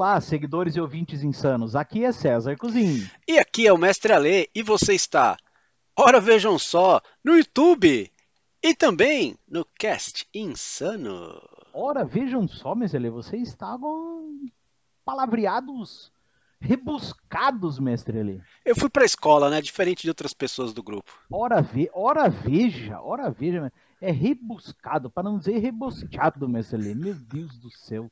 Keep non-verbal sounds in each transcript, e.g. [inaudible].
Olá, seguidores e ouvintes insanos. Aqui é César Cozinho. E aqui é o Mestre Alê e você está, ora vejam só, no YouTube e também no Cast Insano. Ora, vejam só, Mestre Alê, vocês estavam palavreados, rebuscados, Mestre Alê. Eu fui pra escola, né? Diferente de outras pessoas do grupo. Ora, ve... ora veja, ora veja, é rebuscado, para não dizer rebuscado, Mestre Alê. Meu Deus do céu.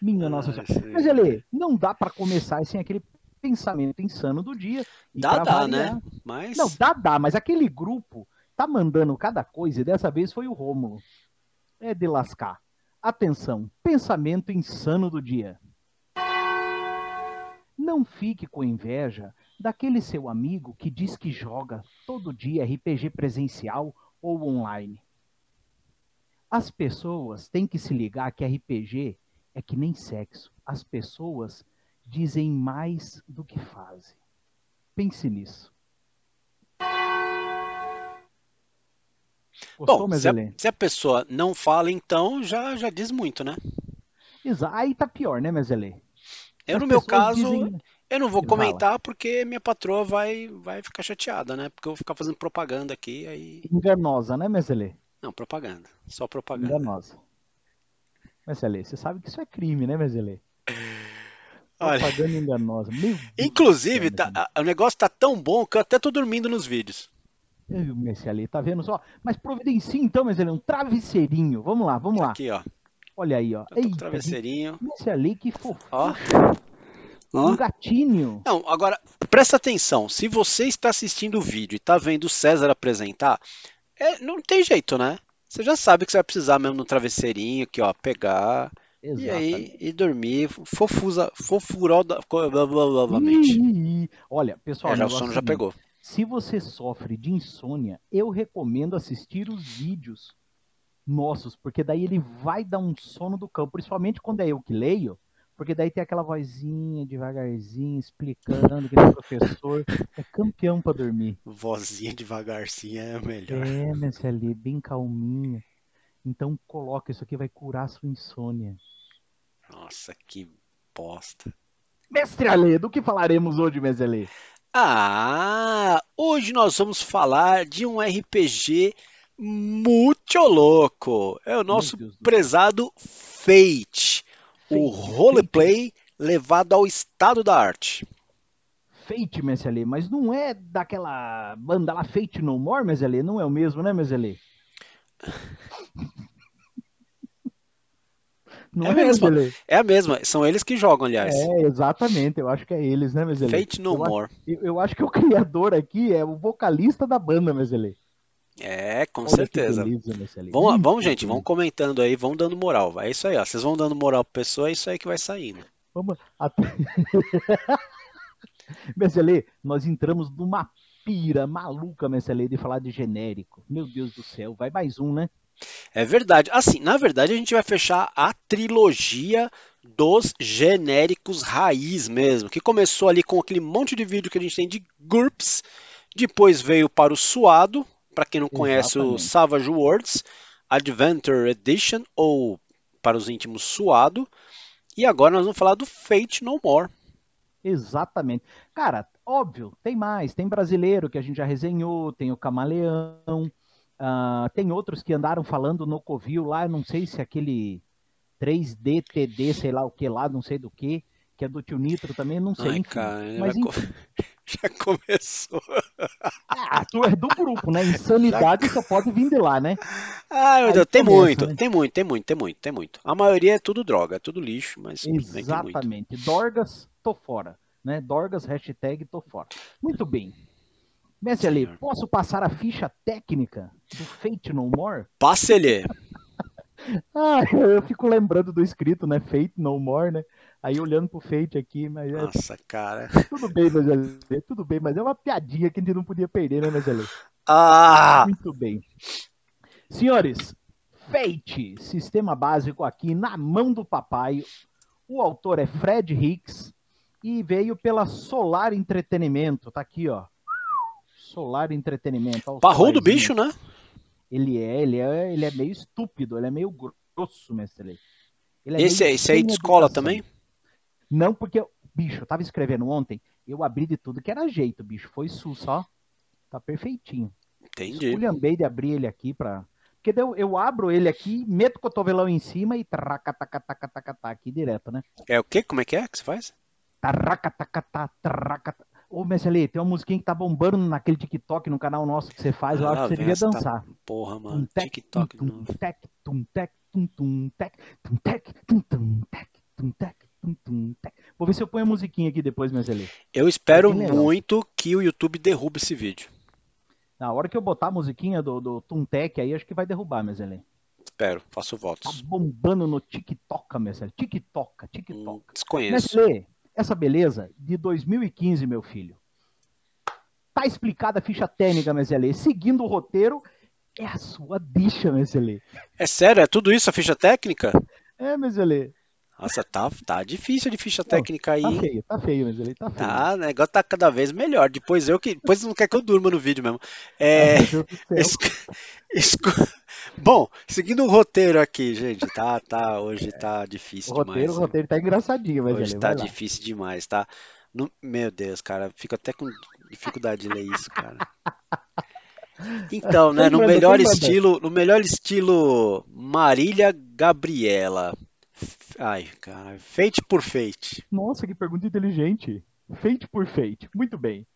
Minha Ah, nossa senhora. Mas, Alê, não dá para começar sem aquele pensamento insano do dia. E Dá, dá, variar- né? Mas. Não, dá, dá, mas aquele grupo tá mandando cada coisa e dessa vez foi o Rômulo. É de lascar. Atenção, pensamento insano do dia. Não fique com inveja daquele seu amigo que diz que joga todo dia RPG presencial ou online. As pessoas têm que se ligar que RPG é que nem sexo. As pessoas dizem mais do que fazem. Pense nisso. Gostou, Bom, se a, se a pessoa não fala, então já, já diz muito, né? Exa- Aí tá pior, né, Mezelê? Eu, As no meu caso, dizem- eu não vou comentar porque minha patroa vai, vai ficar chateada, né? Porque eu vou ficar fazendo propaganda aqui, aí. Enganosa, né, Mezelê? Não, propaganda. Só propaganda. Enganosa. Mezelê, você sabe que isso é crime, né, Mezelê? Olha, Propaganda enganosa. Meu Deus inclusive, céu, tá- o negócio tá tão bom que eu até tô dormindo nos vídeos. Mezelê, tá vendo só? Mas providencie então, Mezelê, um travesseirinho. Vamos lá, vamos lá. Aqui, ó. Olha aí, ó. Eita, travesseirinho. Mezelê, que fofo. Ó. Um gatinho. Não, agora, presta atenção. Se você está assistindo o vídeo e tá vendo o César apresentar, é, não tem jeito, né? Você já sabe que você vai precisar mesmo no travesseirinho aqui, ó, pegar e Exatamente. aí e dormir fofusa, fofuroda, novamente. Ih, ih, Olha, pessoal, É, já o sono é já pegou. Se você sofre de insônia, eu recomendo assistir os vídeos nossos, porque daí ele vai dar um sono do cão, principalmente quando é eu que leio, porque daí tem aquela vozinha devagarzinho explicando que o [laughs] professor é campeão para dormir. Vozinha devagarzinho é melhor. É, mas ali bem calminha. Então coloca isso aqui vai curar a sua insônia. Nossa, que bosta. Mestre Ale, do que falaremos hoje, Mestre Ale? Ah, hoje nós vamos falar de um RPG muito louco. É o nosso prezado Fate, o roleplay levado ao estado da arte. Fate, Mesele, mas não é daquela banda lá Fate No More, Mesele? Não é o mesmo, né, Mesele? [laughs] Não É é, mesmo. Mesele? É a mesma, são eles que jogam, aliás. É, exatamente, eu acho que é eles, né, Mesele? Fate No eu, a- More. eu, eu acho que o [laughs] criador aqui é o vocalista da banda, Mesele. É, com Olha certeza. Mesele. Vamos, vamos, gente, bem. vamos comentando aí, vão dando moral. É isso aí, ó. Vocês vão dando moral pra pessoa, é isso aí que vai saindo. Vamos até... [laughs] Mesele, nós entramos numa pira maluca, Mesele, de falar de genérico. Meu Deus do céu, vai mais um, né? É verdade. Assim, na verdade, a gente vai fechar a trilogia dos genéricos raiz mesmo, que começou ali com aquele monte de vídeo que a gente tem de GURPS, depois veio para o Suado, para quem não conhece o Exatamente. Savage Worlds Adventure Edition, ou para os íntimos Suado, e agora nós vamos falar do Fate No More. Exatamente. Cara, óbvio, tem mais. Tem brasileiro que a gente já resenhou, tem o Camaleão, ah, tem outros que andaram falando no Covil lá, não sei se aquele 3D, TD, sei lá o que lá, não sei do que, que é do Tio Nitro também, não sei. Ai, enfim. cara, Mas enfim, [laughs] já começou. ah, tu é do grupo, né? Insanidade só pode vir de lá, né? Ai, meu Deus, tem começa, muito, né? tem muito, tem muito, tem muito, tem muito. A maioria é tudo droga, é tudo lixo, mas. Exatamente. Dorgas, tô fora. Né? Dorgas, hashtag, tô fora. Muito bem. Mestre Ali, posso passar a ficha técnica do Fate No More? Passe ele. Ah, [laughs] eu fico lembrando do escrito, né? Fate No More, né? Aí olhando pro Fate aqui, mas é Nossa, cara. tudo bem, mas é, tudo bem, mas é uma piadinha que a gente não podia perder, né, Mezelê? Ah! Muito bem. Senhores, Fate, sistema básico aqui na mão do papai. O autor é Fred Hicks e veio pela Solar Entretenimento. Tá aqui, ó. Solar Entretenimento. ó, o Parrudo solarzinho. bicho, né? Ele é, ele é, ele é meio estúpido, ele é meio grosso, mestre. Ele é Esse, meio esse aí de escola educação. também? Não porque, bicho, eu tava escrevendo ontem, eu abri de tudo que era jeito, bicho. Foi sus, só. Tá perfeitinho. Entendi. Esculhambei de abrir ele aqui pra. Porque eu, eu abro ele aqui, meto o cotovelão em cima e tracatacatacatacatá aqui direto, né? É o quê? Como é que é que você faz? Tarracatacatá, tarracatá. Ô, Messi tem uma musiquinha que tá bombando naquele TikTok no canal nosso que você faz, eu Ah, acho que você devia dançar. Porra, mano. Tum, TikTok tum, novo. tec, tum, tec, tum, tum, tec, tum, tec, tum, tum, tec, tum, tec, tum, tum, tec. Vou ver se eu ponho a musiquinha aqui depois, Messi Eu espero É muito que o YouTube derrube esse vídeo. Na hora que eu botar a musiquinha do, do Tuntec aí, acho que vai derrubar, Messi Espero, faço Tá votos. bombando no TikTok, Messi TikTok, Hum, TikTok. desconheço. Messi essa beleza de 2015, meu filho. Tá explicada a ficha técnica, Messi Seguindo o roteiro, é a sua dicha, Messi É sério, é tudo isso a ficha técnica? É, Messi Nossa, tá, tá difícil de ficha técnica aí. Tá feio, tá feio, Messi tá feio. Tá, o negócio tá cada vez melhor. Depois eu que. Depois não quer que eu durma no vídeo mesmo. É. [laughs] Bom, seguindo o roteiro aqui, gente, tá, tá, hoje tá difícil O roteiro, demais. o roteiro tá engraçadinho, mas Hoje ele tá difícil demais, tá? No- Meu Deus, cara, fico até com dificuldade de ler isso, cara. [laughs] Então, né, no melhor estilo, no melhor estilo Marília Gabriela. Ai, cara, Fate por Fate. Nossa, que pergunta inteligente. Fate por Fate. Muito bem.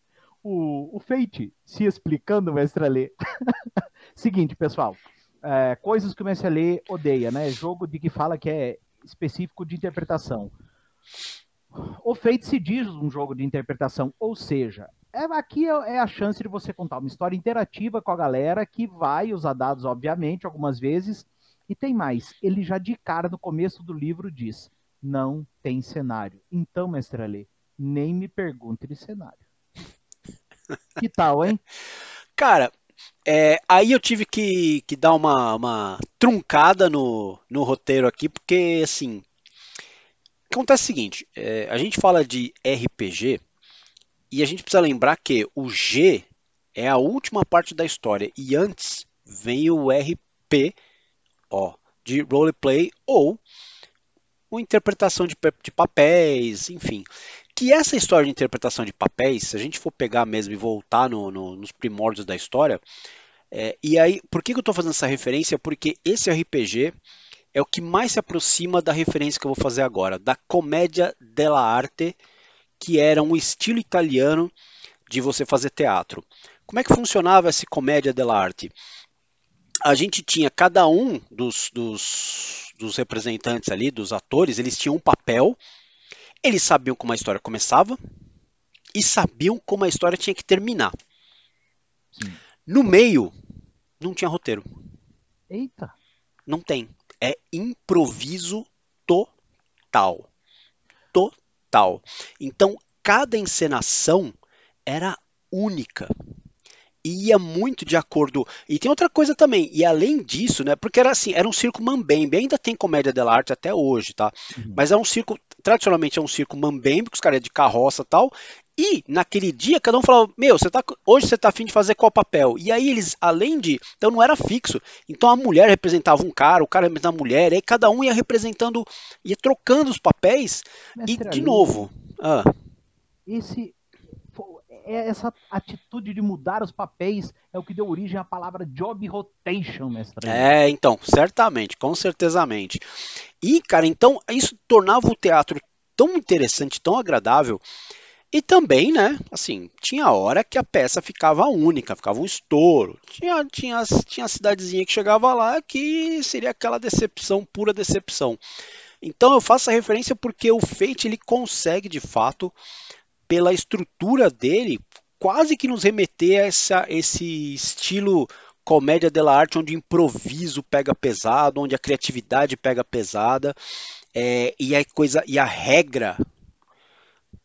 O, o Fate, se explicando, mestre Alê. [laughs] Seguinte, pessoal. é, coisas que o mestre Alê odeia, né? Jogo de que fala que é específico de interpretação. O Fate se diz um jogo de interpretação, ou seja, é, aqui é, é a chance de você contar uma história interativa com a galera que vai usar dados, obviamente, algumas vezes. E tem mais, ele já de cara no começo do livro diz: não tem cenário. Então, mestre Alê, nem me pergunte de cenário. [laughs] Que tal, hein? Cara, é, aí eu tive que, que dar uma, uma truncada no, no roteiro aqui, porque assim. Acontece o seguinte: é, a gente fala de RPG e a gente precisa lembrar que o G é a última parte da história e antes vem o RP, ó, de roleplay ou uma interpretação de, de papéis, enfim. Que essa história de interpretação de papéis, se a gente for pegar mesmo e voltar no- no- nos primórdios da história, é, e aí, por que, que eu estou fazendo essa referência? Porque esse RPG é o que mais se aproxima da referência que eu vou fazer agora, da comédia dell'arte, que era um estilo italiano de você fazer teatro. Como é que funcionava essa comédia dell'arte? A gente tinha cada um dos, dos, dos representantes ali, dos atores, eles tinham um papel, eles sabiam como a história começava e sabiam como a história tinha que terminar. Sim. No meio, não tinha roteiro. Eita. Não tem. É improviso total. Total. Então, cada encenação era única. E ia muito de acordo. E tem outra coisa também. E além disso, né? Porque era assim, era um circo mambembe. Ainda tem comédia dell'arte até hoje, tá? Uhum. Mas é um circo, tradicionalmente é um circo mambembe, que os caras é de carroça e tal. E naquele dia, cada um falava: Meu, você tá, hoje você tá afim de fazer qual papel? E aí eles, além de. Então não era fixo. Então a mulher representava um cara, o cara representava a mulher, e aí cada um ia representando, ia trocando os papéis. E Mestre de Alê, novo. ah, Esse, essa atitude de mudar os papéis é o que deu origem à palavra job rotation, mestre. É, então, certamente, com certezamente. E, cara, então isso tornava o teatro tão interessante, tão agradável. E também, né, assim, tinha hora que a peça ficava única, ficava um estouro. Tinha, tinha, tinha a cidadezinha que chegava lá que seria aquela decepção, pura decepção. Então eu faço a referência porque o Fate ele consegue, de fato, pela estrutura dele, quase que nos remeter a essa, esse estilo comédia dell'arte, onde o improviso pega pesado, onde a criatividade pega pesada, é, e a coisa e a regra,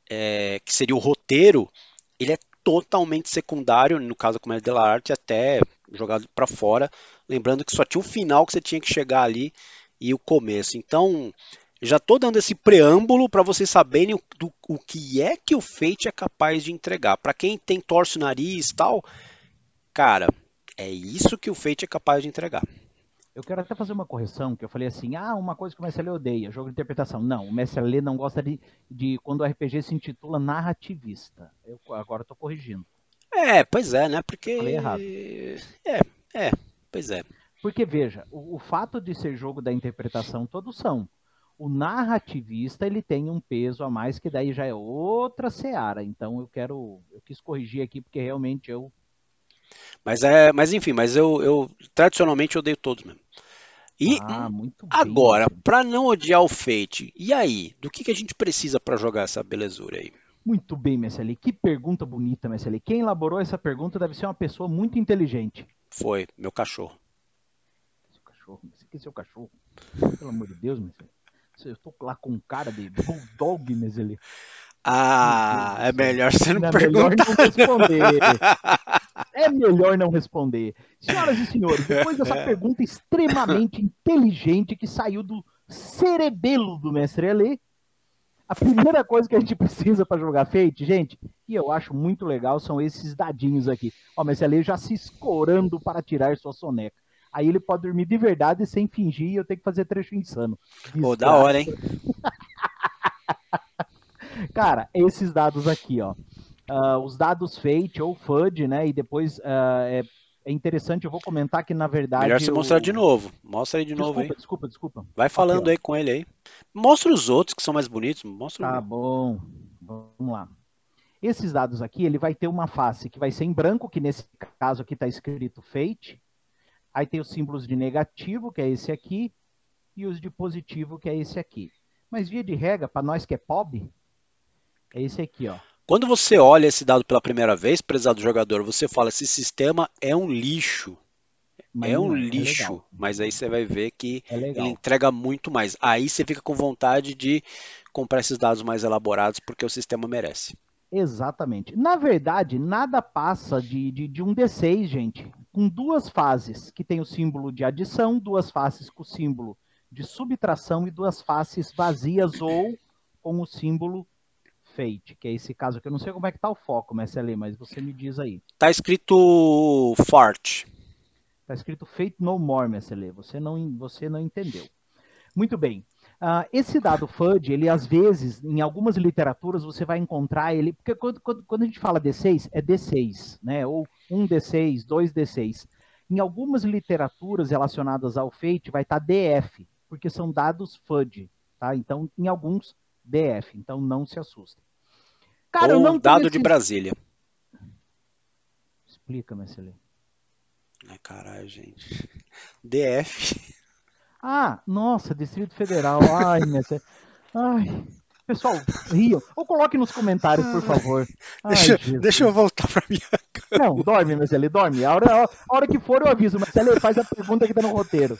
é, que seria o roteiro, ele é totalmente secundário, no caso da comédia dell'arte, até jogado para fora, lembrando que só tinha o final que você tinha que chegar ali e o começo. Então, já estou dando esse preâmbulo para vocês saberem o, do, o que é que o Fate é capaz de entregar. Para quem tem torce o nariz e tal, cara, é isso que o Fate é capaz de entregar. Eu quero até fazer uma correção, que eu falei assim, ah, uma coisa que o Mestre odeia, jogo de interpretação. Não, o Mestre não gosta de, de quando o RPG se intitula narrativista. Eu agora estou corrigindo. É, pois é, né? Porque. Falei errado. É, é, pois é. Porque, veja, o, o fato de ser jogo da interpretação, todos são. O narrativista, ele tem um peso a mais, que daí já é outra seara. Então, eu quero. Eu quis corrigir aqui, porque realmente eu mas é, mas enfim, mas eu, eu tradicionalmente odeio todos mesmo. E ah, agora, para não odiar o Fate, e aí? Do que, que a gente precisa para jogar essa belezura aí? Muito bem, Messeli. Que pergunta bonita, Messeli. Quem elaborou essa pergunta deve ser uma pessoa muito inteligente. Foi, meu cachorro. Seu cachorro? Aqui é seu cachorro? Pelo amor de Deus, Messeli. Eu tô lá com cara de bulldog, Messeli. Ah, é melhor você não, é perguntar. Melhor não responder. [laughs] É melhor não responder. Senhoras e senhores, depois dessa é. pergunta extremamente inteligente que saiu do cerebelo do mestre Elê, a primeira coisa que a gente precisa para jogar Fate, gente, e eu acho muito legal, são esses dadinhos aqui. Ó, o mestre Elê já se escorando para tirar sua soneca. Aí ele pode dormir de verdade sem fingir e eu tenho que fazer trecho insano. Pô, da hora, hein? [laughs] Cara, esses dados aqui, ó uh, os dados Fate ou FUD, né? E depois uh, é, é, interessante, eu vou comentar que na verdade. Melhor você o... mostrar de novo. Mostra aí de desculpa, novo aí. Desculpa, desculpa. Vai falando aqui, aí com ele aí. Mostra os outros que são mais bonitos. Mostra tá bom. Vamos lá. Esses dados aqui, ele vai ter uma face que vai ser em branco, que nesse caso aqui está escrito Fate. Aí tem os símbolos de negativo, que é esse aqui, e os de positivo, que é esse aqui. Mas via de regra, para nós que é pobre, é esse aqui, ó. Quando você olha esse dado pela primeira vez, prezado jogador, você fala: esse sistema é um lixo. Mas é um é, lixo, é mas aí você vai ver que é ele entrega muito mais. Aí você fica com vontade de comprar esses dados mais elaborados porque o sistema merece. Exatamente. Na verdade, nada passa de, de, de, um D6, gente, com duas faces, que tem o símbolo de adição, duas faces com o símbolo de subtração e duas faces vazias ou com o símbolo Fate, que é esse caso aqui. Eu não sei como é que tá o foco, Messi mas você me diz aí. Tá escrito Fart. Tá escrito Fate No More, Messi Você não, você não entendeu. Muito bem. Uh, esse dado FUD, ele às vezes, em algumas literaturas, você vai encontrar ele. Porque quando, quando, quando a gente fala D6, é D6, né? Ou 1 D6, 2 D6. Em algumas literaturas relacionadas ao Fate, vai estar tá DF, porque são dados FUD. Tá? Então, em alguns DF, então não se assustem. Cara, Ou não dado esse... de Brasília. Explica, Marcelinho. Ai, caralho, gente. [laughs] DF. Ah, nossa, Distrito Federal. Ai, minha... Ai. Pessoal, riam. Ou coloque nos comentários, por favor. [laughs] Ai, deixa, deixa, eu voltar pra minha cama. Não, dorme, Marcelo, dorme. A hora, a hora que for, eu aviso. Marcelo, faz a pergunta que tá no roteiro.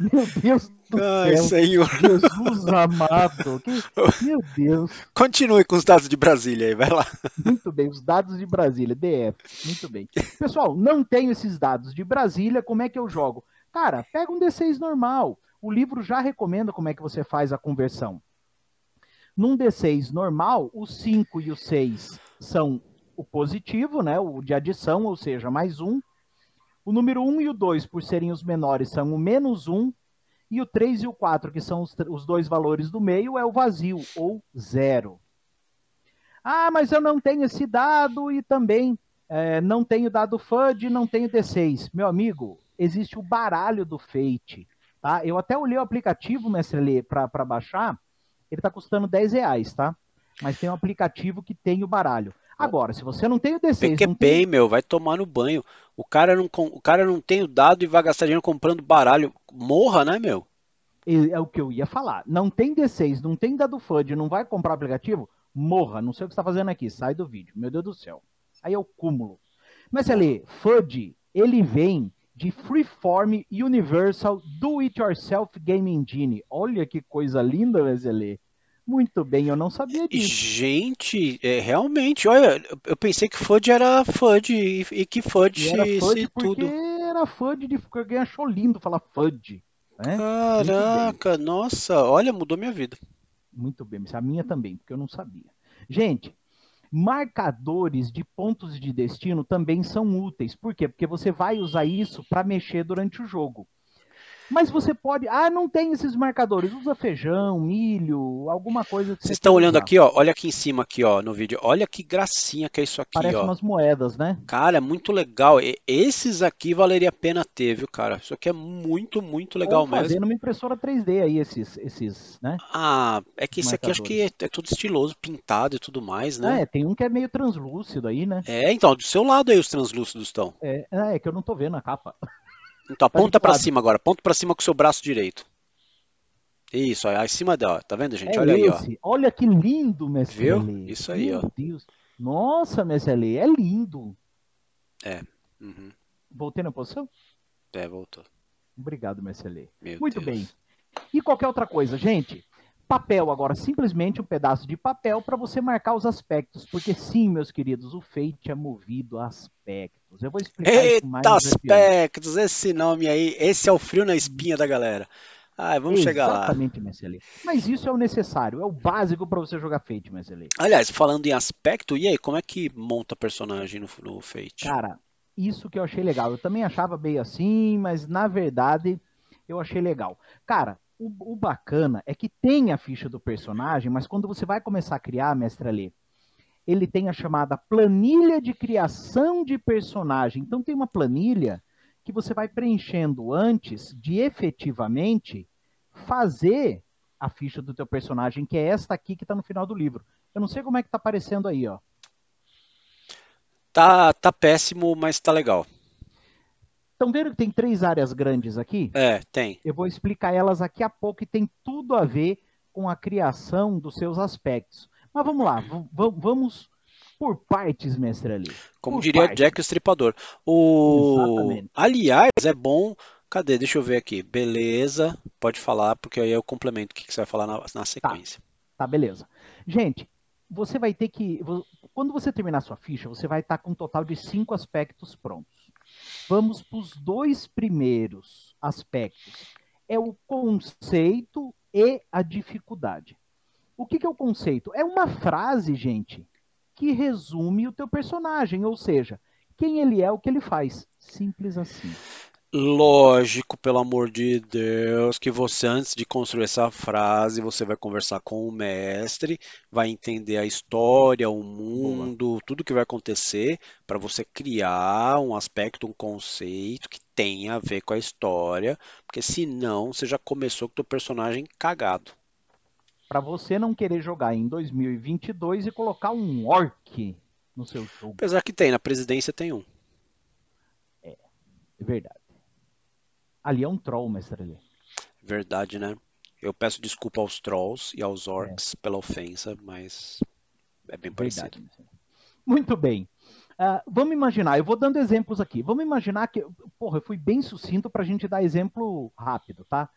Meu Deus do Ai, céu. Senhor. Jesus amado. Que... [laughs] Meu Deus. Continue com os dados de Brasília aí, vai lá. Muito bem, os dados de Brasília, DF. Muito bem. Pessoal, não tenho esses dados de Brasília, como é que eu jogo? Cara, pega um D6 normal. O livro já recomenda como é que você faz a conversão. Num D6 normal, o 5 e o 6 são o positivo, né? O de adição, ou seja, mais um. O número 1 e o 2, por serem os menores, são o menos 1. E o 3 e o 4, que são os, os dois valores do meio, é o vazio, ou zero. Ah, mas eu não tenho esse dado e também é, não tenho dado FUD, não tenho D6. Meu amigo, existe o baralho do Fate. Tá? Eu até olhei o aplicativo, mestre Lê, para baixar. Ele está custando 10 reais, tá? Mas tem um aplicativo que tem o baralho. Agora, se você não tem o D6. PQP, tem... meu, vai tomar no banho. O cara, não, o cara não tem o dado e vai gastar dinheiro comprando baralho. Morra, né, meu? É o que eu ia falar. Não tem D6, não tem dado FUD, não vai comprar aplicativo? Morra. Não sei o que você está fazendo aqui. Sai do vídeo. Meu Deus do céu. Aí é o cúmulo. Mas ali, FUD, ele vem de Freeform Universal Do It Yourself Game Engine. Olha que coisa linda, Wesley. Muito bem, eu não sabia disso. Gente, é, realmente, olha, eu pensei que FUD era FUD e, e que FUD e tudo. Era FUD de alguém achou lindo falar FUD. Né? Caraca, nossa, olha, mudou minha vida. Muito bem, a minha também, porque eu não sabia. Gente, marcadores de pontos de destino também são úteis. Por quê? Porque você vai usar isso para mexer durante o jogo. Mas você pode. Ah, não tem esses marcadores. Usa feijão, milho, alguma coisa Vocês você estão olhando usar. aqui, ó. Olha aqui em cima aqui, ó, no vídeo. Olha que gracinha que é isso aqui, Parece ó. umas moedas, né? Cara, é muito legal. E- Esses aqui valeria a pena ter, viu, cara? Isso aqui é muito, muito legal Ou mesmo. numa impressora 3D aí, esses, esses, né? Ah, é que esse aqui acho que é, é tudo estiloso, pintado e tudo mais, né? É, tem um que é meio translúcido aí, né? É, então, do seu lado aí os translúcidos estão. É, é que eu não tô vendo a capa. [laughs] Então, Tá aponta pra lado. cima agora. Aponta pra cima com o seu braço direito. Isso, ó, acima dela. Tá vendo, gente? É Olha aí, ó. esse. Olha que lindo? Lê. Isso aí, Meu ó. Deus. Nossa, Lê, é lindo. Uhum. Voltei na posição? É, voltou. Obrigado. Meu Muito Deus. bem. E qualquer outra coisa, gente? Papel agora, simplesmente um pedaço de papel para você marcar os aspectos, porque sim, meus queridos, o Fate é movido a aspectos. Eu vou explicar isso mais Eita, aspectos, esse nome aí, esse é o frio na espinha da galera. Ah, vamos chegar lá. Exatamente, Messi Mas isso é o necessário, é o básico para você jogar Fate, Messi Aliás, falando em aspecto, e aí, como é que monta personagem no, no Fate? Cara, isso que eu achei legal. Eu também achava meio assim, mas na verdade eu achei legal. Cara, o, o bacana é que tem a ficha do personagem, mas quando você vai começar a criar, mestre Alê, ele tem a chamada planilha de criação de personagem. Então tem uma planilha que você vai preenchendo antes de efetivamente fazer a ficha do teu personagem, que é esta aqui que está no final do livro. Eu não sei como é que tá aparecendo aí, ó. Tá, tá péssimo, mas tá legal. Estão vendo que tem três áreas grandes aqui? É, tem. Eu vou explicar elas aqui a pouco e tem tudo a ver com a criação dos seus aspectos. Mas vamos lá, vamos por partes, mestre ali. Como Por diria parte. Jack o Estripador. O... Exatamente. Aliás, é bom. Cadê? Deixa eu ver aqui. Beleza, pode falar, porque aí eu complemento o que que você vai falar na, na sequência. Tá, beleza. Gente, você vai ter que. Quando você terminar sua ficha, você vai estar com um total de cinco aspectos prontos. Vamos para os dois primeiros aspectos. É o conceito e a dificuldade. O que, que é o conceito? É uma frase, gente, que resume o teu personagem, ou seja, quem ele é, o que ele faz. Simples assim. Lógico, pelo amor de Deus, que você, antes de construir essa frase, você vai conversar com o mestre, vai entender a história, o mundo, tudo que vai acontecer, para você criar um aspecto, um conceito que tenha a ver com a história, porque senão você já começou com o teu personagem cagado. Para você não querer jogar em 2022 e colocar um orc no seu jogo. Apesar que tem, na presidência tem um. É verdade. Ali é um troll, mestre ali. Verdade, né? Eu peço desculpa aos trolls e aos orcs pela ofensa, mas é bem parecido. Verdade. mestre. Muito bem. Ah, vamos imaginar, eu vou dando exemplos aqui. Vamos imaginar que, porra, eu fui bem sucinto para a gente dar exemplo rápido, tá?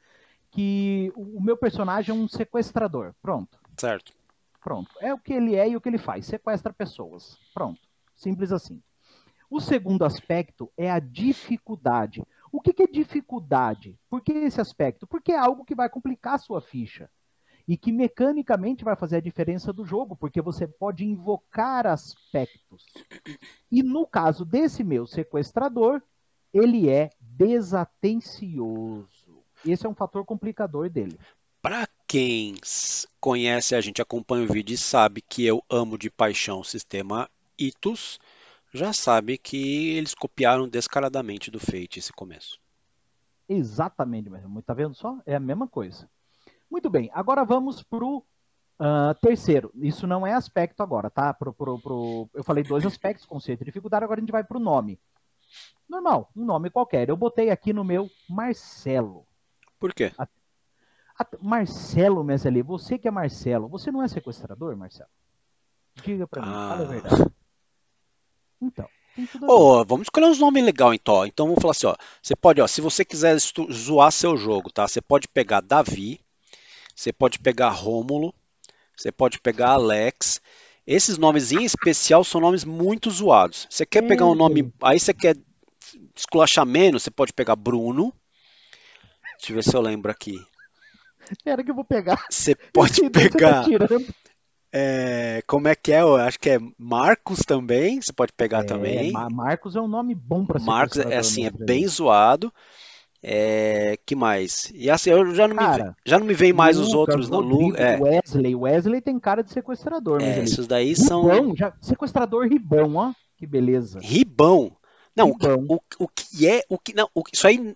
Que o o meu personagem é um sequestrador. Pronto. Certo. Pronto. É o que ele é e o que ele faz. Sequestra pessoas. Pronto. Simples assim. O segundo aspecto é a dificuldade. O que, que é dificuldade? Por que esse aspecto? Porque é algo que vai complicar a sua ficha. E que mecanicamente vai fazer a diferença do jogo, porque você pode invocar aspectos. E no caso desse meu sequestrador, ele é desatencioso. Esse é um fator complicador dele. Para quem conhece a gente, acompanha o vídeo e sabe que eu amo de paixão o sistema Itus, já sabe que eles copiaram descaradamente do Fate esse começo. Exatamente mesmo. Tá vendo só? É a mesma coisa. Muito bem, agora vamos pro ah, terceiro. Isso não é aspecto agora, tá? Pro, pro, pro... Eu falei dois aspectos, conceito e dificuldade, agora a gente vai pro nome. Normal, um nome qualquer. Eu botei aqui no meu Marcelo. Por quê? A- Marcelo, Meseli, você que é Marcelo, você não é sequestrador, Marcelo? Diga pra mim, fala a Ah. verdade. Então. Ô, vamos escolher uns nomes legais então. Então vamos falar assim, ó. Você pode, ó, se você quiser zoar seu jogo, tá? Você pode pegar Davi, você pode pegar Rômulo, você pode pegar Alex. Esses nomes em especial são nomes muito zoados. Você quer pegar um nome, aí você quer esculachar menos, você pode pegar Bruno. Deixa eu ver se eu lembro aqui. Espera que eu vou pegar. Você pode [laughs] tá pegar, tirando. É, como é que é? Eu acho que é Marcos também. Você pode pegar É, também. Ma- Marcos é um nome bom pra Marcos é assim, é bem zoado. É, que mais? E assim, eu já não, Cara, me, já não me veio mais os outros. Não, Lu, é, Wesley. Wesley tem cara de sequestrador, é, ele. esses daí são Ribão, já, sequestrador ribão, ó. Que beleza. ribão. Não, o que, Ribão. o, o que é, o que não, o, isso aí,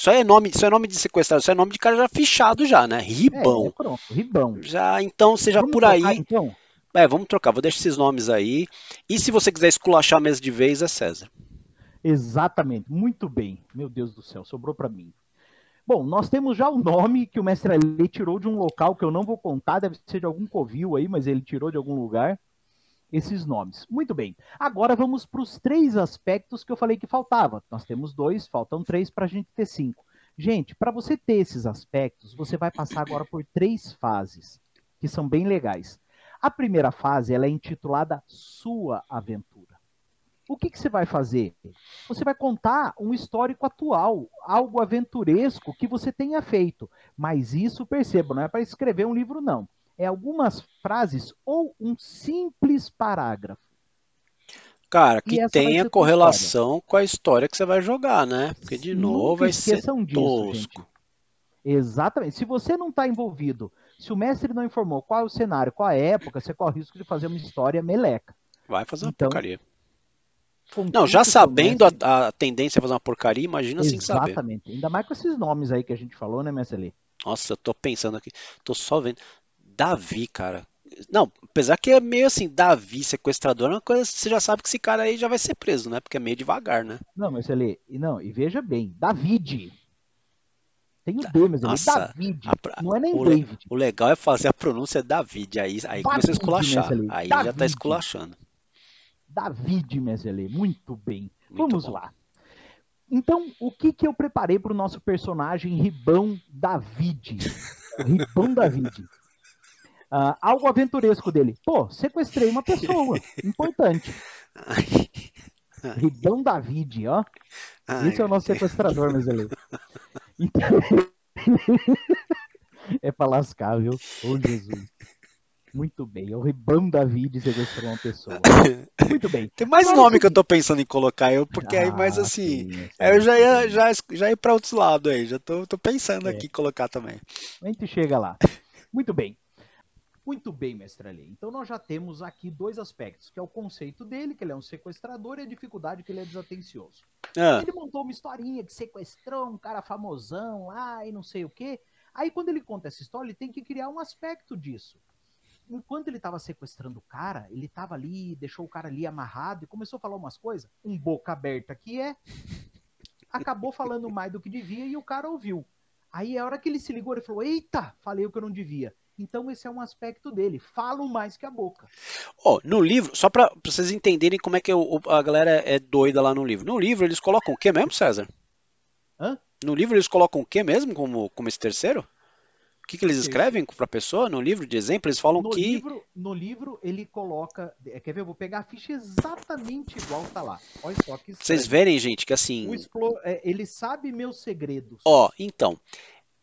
isso é nome, isso é nome de sequestrador, isso é nome de cara já fichado já, né? É, Ribão. é, pronto, ribão. Já, então seja Vamos por trocar, aí. então? É, vamos trocar, vou deixar esses nomes aí. E se você quiser esculachar a mesa de vez, é César. Exatamente, muito bem. Meu Deus do céu, sobrou para mim. Bom, nós temos já o nome que o mestre Ali tirou de um local que eu não vou contar, deve ser de algum covil aí, mas ele tirou de algum lugar esses nomes. Muito bem. Agora vamos para os três aspectos que eu falei que faltava. Nós temos dois, faltam três para a gente ter cinco. Gente, para você ter esses aspectos, você vai passar agora por três fases que são bem legais. A primeira fase ela é intitulada Sua Aventura. O que, que você vai fazer? Você vai contar um histórico atual, algo aventuresco que você tenha feito. Mas isso, perceba, não é para escrever um livro, não. É algumas frases ou um simples parágrafo. Cara, que tenha correlação com a história que você vai jogar, né? Porque de novo Nunca vai ser esqueçam disso, tosco. Exatamente. Se você não está envolvido, se o mestre não informou qual é o cenário, qual é a época, você corre o risco de fazer uma história meleca. Vai fazer uma Então, porcaria. Não, já sabendo mestre. a, a tendência a fazer uma porcaria, imagina sem saber. Exatamente. Ainda mais com esses nomes aí que a gente falou, né, mestre? Nossa, eu tô pensando aqui, tô só vendo. Davi, cara. Não, apesar que é meio assim, Davi, sequestrador, é uma coisa, você já sabe que esse cara aí já vai ser preso, né? Porque é meio devagar, né? Não, mas Lê, e não, e veja bem, David. Tem o D, mas ele David. a Não é nem o David. O legal é fazer a pronúncia David, aí, aí começa a David, esculachar. Aí já tá David. esculachando. David, Meselê. Muito bem. Muito Vamos bom. lá. Então, o que, que eu preparei para o nosso personagem Ribão David? [laughs] Ribão David. Ah, algo aventuresco dele. Pô, sequestrei uma pessoa. [laughs] Importante. Ribão David, ó. Ai, Esse é o nosso sequestrador, Meselê. [laughs] Então... [laughs] é pra lascar, viu? Ô, Jesus. Muito bem. É o Ribão David sequestrou uma pessoa. Muito bem. Tem mais o nome que eu tô pensando em colocar eu, porque aí mais Ah, assim. sim, eu já ia, já, já ia pra outros lados aí, já tô, tô pensando É. aqui em colocar também. A gente chega lá. Muito bem. Muito bem, mestre Ali. Então nós já temos aqui dois aspectos, que é o conceito dele, que ele é um sequestrador, e a dificuldade que ele é desatencioso. Ah, Ele montou uma historinha que sequestrou um cara famosão lá e não sei o quê. Aí quando ele conta essa história, ele tem que criar um aspecto disso. Enquanto ele estava sequestrando o cara, ele estava ali, deixou o cara ali amarrado e começou a falar umas coisas, um boca aberta que é, acabou falando mais do que devia e o cara ouviu. Aí a hora que ele se ligou, ele falou: Eita, falei o que eu não devia. Então esse é um aspecto dele. Falo mais que a boca. Ó, no livro, só pra, pra vocês entenderem como é que o- a galera é doida lá no livro. No livro eles colocam o que mesmo, César? Hã? No livro eles colocam o que mesmo como, como esse terceiro? O que, que eles escrevem pra pessoa? No livro de exemplo, eles falam No que. livro, no livro ele coloca. é, Quer ver? Eu vou pegar a ficha exatamente igual tá lá. Olha só que Vocês verem, gente, que assim. O explo- é, ele sabe meus segredos. Ó, então.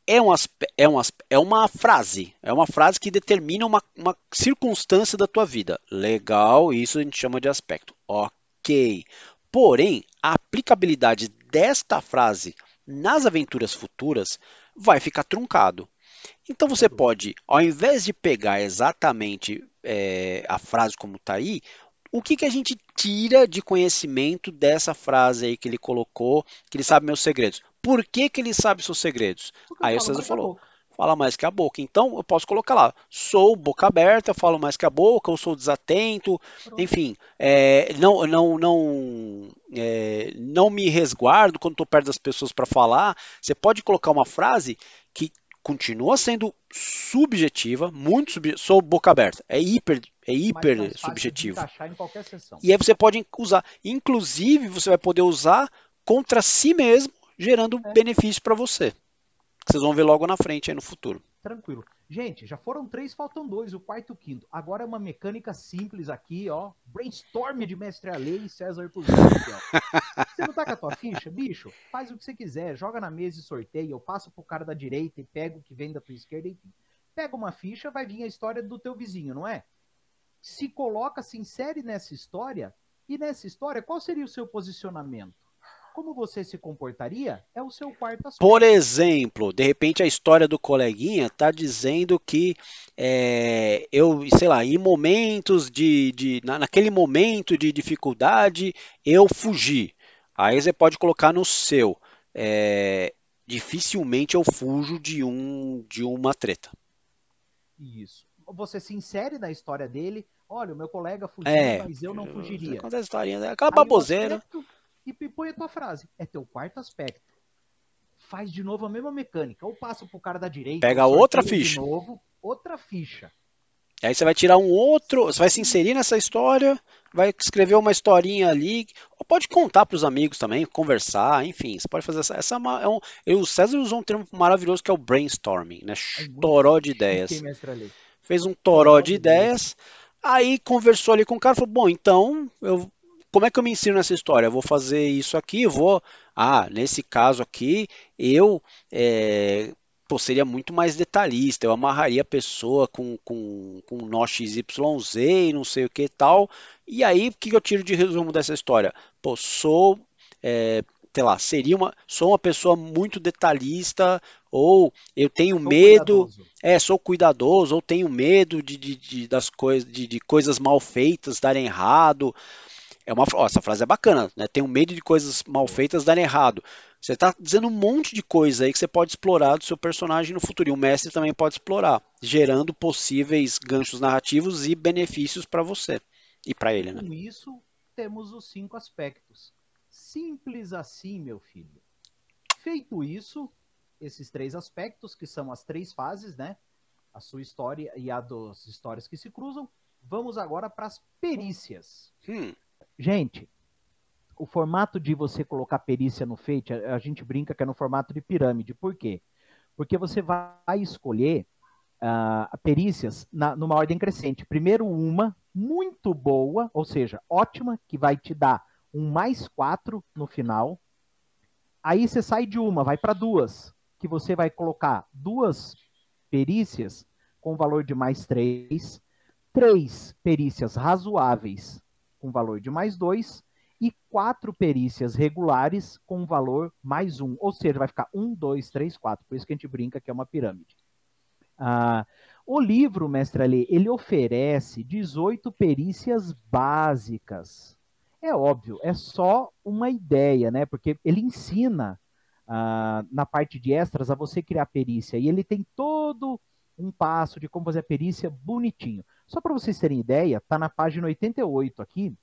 É, um é, um é uma frase. É uma frase que determina uma, uma circunstância da tua vida. Legal, isso a gente chama de aspecto. Ok. Porém, a aplicabilidade desta frase nas aventuras futuras vai ficar truncado. Então você pode, ao invés de pegar exatamente é, a frase como está aí, o que, que a gente tira de conhecimento dessa frase aí que ele colocou, que ele sabe meus segredos? Por que, que ele sabe seus segredos? Porque Aí o César falou. Fala mais que a boca. Então eu posso colocar lá, sou boca aberta, falo mais que a boca, eu sou desatento, enfim, é, não, não, não, é, não me resguardo quando estou perto das pessoas para falar. Você pode colocar uma frase que continua sendo subjetiva, muito subjetiva, sou boca aberta, é hiper, é hiper subjetivo. E aí você pode usar, inclusive você vai poder usar contra si mesmo, gerando É. benefício para você. Que Vocês vão ver logo na frente aí no futuro. Tranquilo. Gente, já foram três, faltam dois, o quarto e o quinto. Agora é uma mecânica simples aqui, ó. Brainstorm de Mestre Alei e César ó. [laughs] Você não tá com a tua ficha? Bicho, faz o que você quiser, joga na mesa e sorteia. Eu passo pro cara da direita e pego o que vem da tua esquerda, enfim. Pega uma ficha, vai vir a história do teu vizinho, não é? Se coloca, se insere nessa história, e nessa história, qual seria o seu posicionamento? Como você se comportaria é o seu quarto aspecto. Por exemplo, de repente a história do coleguinha está dizendo que é, eu, sei lá, em momentos de, de na, naquele momento de dificuldade eu fugi. Aí você pode colocar no seu. É, dificilmente eu fujo de um de uma treta. Isso. Você se insere na história dele. Olha, o meu colega fugiu, é, mas eu não fugiria. Conta a historinha, aquela baboseira e põe a tua frase. É teu quarto aspecto. Faz de novo a mesma mecânica. Ou passa pro cara da direita. Pega outra ficha. De novo, outra ficha. Aí você vai tirar um outro, você vai se inserir nessa história, vai escrever uma historinha ali, ou pode contar para os amigos também, conversar, enfim, você pode fazer essa. essa é, é um, eu, o César usou um termo maravilhoso que é o brainstorming, né? É toró de ideias. Fez um toró de ideias, aí conversou ali com o cara, falou: bom, então eu como é que eu me ensino nessa história? Eu vou fazer isso aqui, vou. Ah, nesse caso aqui, eu é, pô, seria muito mais detalhista. Eu amarraria a pessoa com, com, com nó XYZ e não sei o que tal. E aí, o que eu tiro de resumo dessa história? Pô, sou. É, sei lá, seria uma, sou uma pessoa muito detalhista, ou eu tenho sou medo, cuidadoso. é, sou cuidadoso, ou tenho medo de, de, de das coisas, de, de, coisas mal feitas darem errado. É uma, ó, essa frase é bacana, né? Tenho medo de coisas mal feitas darem errado. Você está dizendo um monte de coisa aí que você pode explorar do seu personagem no futuro. E o mestre também pode explorar, gerando possíveis ganchos narrativos e benefícios para você e para ele. Né? Com isso, temos os cinco aspectos. Simples assim, meu filho. Feito isso, esses três aspectos, que são as três fases, né? A sua história e a das histórias que se cruzam. Vamos agora para as perícias. Hum. Gente, o formato de você colocar perícia no a, a, gente brinca que é no formato de pirâmide. Por quê? Porque você vai escolher uh, perícias na, numa ordem crescente. Primeiro uma muito boa, ou seja, ótima, que vai te dar um mais quatro no final. Aí você sai de uma, vai para duas, que você vai colocar duas perícias com valor de mais três, três perícias razoáveis com valor de mais 2 e quatro perícias regulares com valor mais um. Ou seja, vai ficar 1, 2, 3, 4. Por isso que a gente brinca que é uma pirâmide. Ah, o livro, mestre Ali, ele oferece 18 perícias básicas. É óbvio, é só uma ideia, né? Porque ele ensina ah, na parte de extras a você criar perícia. E ele tem todo um passo de como fazer a perícia bonitinho. Só para vocês terem ideia, está na página 88 aqui,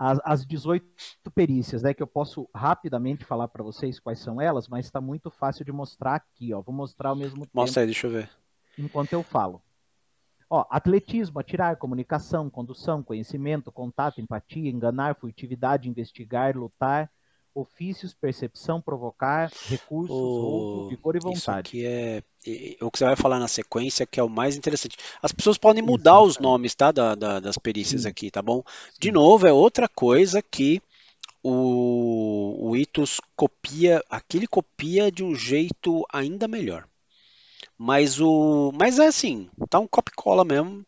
as, as 18 perícias, né, que eu posso rapidamente falar para vocês quais são elas, mas está muito fácil de mostrar aqui, ó. Vou mostrar ao mesmo tempo. Mostra aí, deixa eu ver. Enquanto eu falo. Ó, atletismo, atirar, comunicação, condução, conhecimento, contato, empatia, enganar, furtividade, investigar, lutar, ofícios, percepção, provocar, recursos, o... vigor e vontade. Isso aqui é o que você vai falar na sequência que é o mais interessante. As pessoas podem mudar Exatamente. os nomes, tá, da, da, das perícias Sim. aqui, tá bom? Sim. De novo, é outra coisa que o, o Itos copia, aquele copia de um jeito ainda melhor. Mas o, mas é assim, tá um copy-cola mesmo.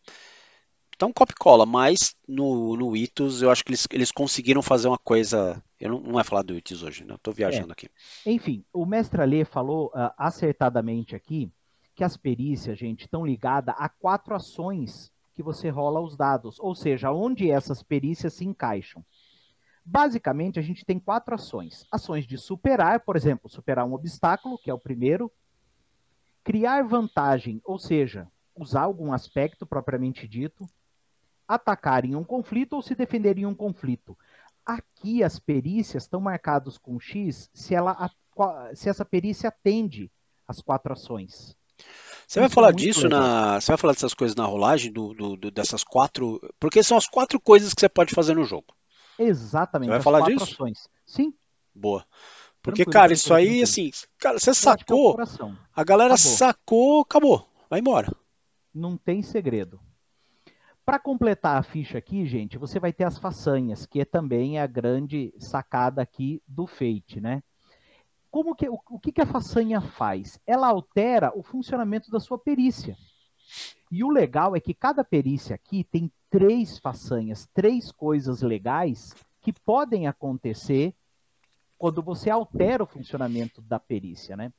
Então, copy-cola, mas no, no Itos eu acho que eles, eles conseguiram fazer uma coisa. Eu não, não é falar do Itos hoje, né? Eu tô viajando é. aqui. Enfim, o mestre Alê falou uh, acertadamente aqui que as perícias, gente, estão ligadas a quatro ações que você rola os dados, ou seja, onde essas perícias se encaixam. Basicamente, a gente tem quatro ações: ações de superar, por exemplo, superar um obstáculo, que é o primeiro, criar vantagem, ou seja, usar algum aspecto propriamente dito, atacar em um conflito ou se defender em um conflito. Aqui as perícias estão marcadas com X se, ela, se essa perícia atende às quatro ações. Você vai falar é disso legal. na. Você vai falar dessas coisas na rolagem, do, do, do, dessas quatro. Porque são as quatro coisas que você pode fazer no jogo. Exatamente. Você vai falar disso? Ações. Sim. Boa. Porque, cara, isso aí, assim, cara, você é sacou. A galera acabou. sacou, acabou. Vai embora. Não tem segredo. Para completar a ficha aqui, gente, você vai ter as façanhas, que é também a grande sacada aqui do Fate, né? Como que, o, o que, que a façanha faz? Ela altera o funcionamento da sua perícia. E o legal é que cada perícia aqui tem três façanhas, três coisas legais que podem acontecer quando você altera o funcionamento da perícia, né?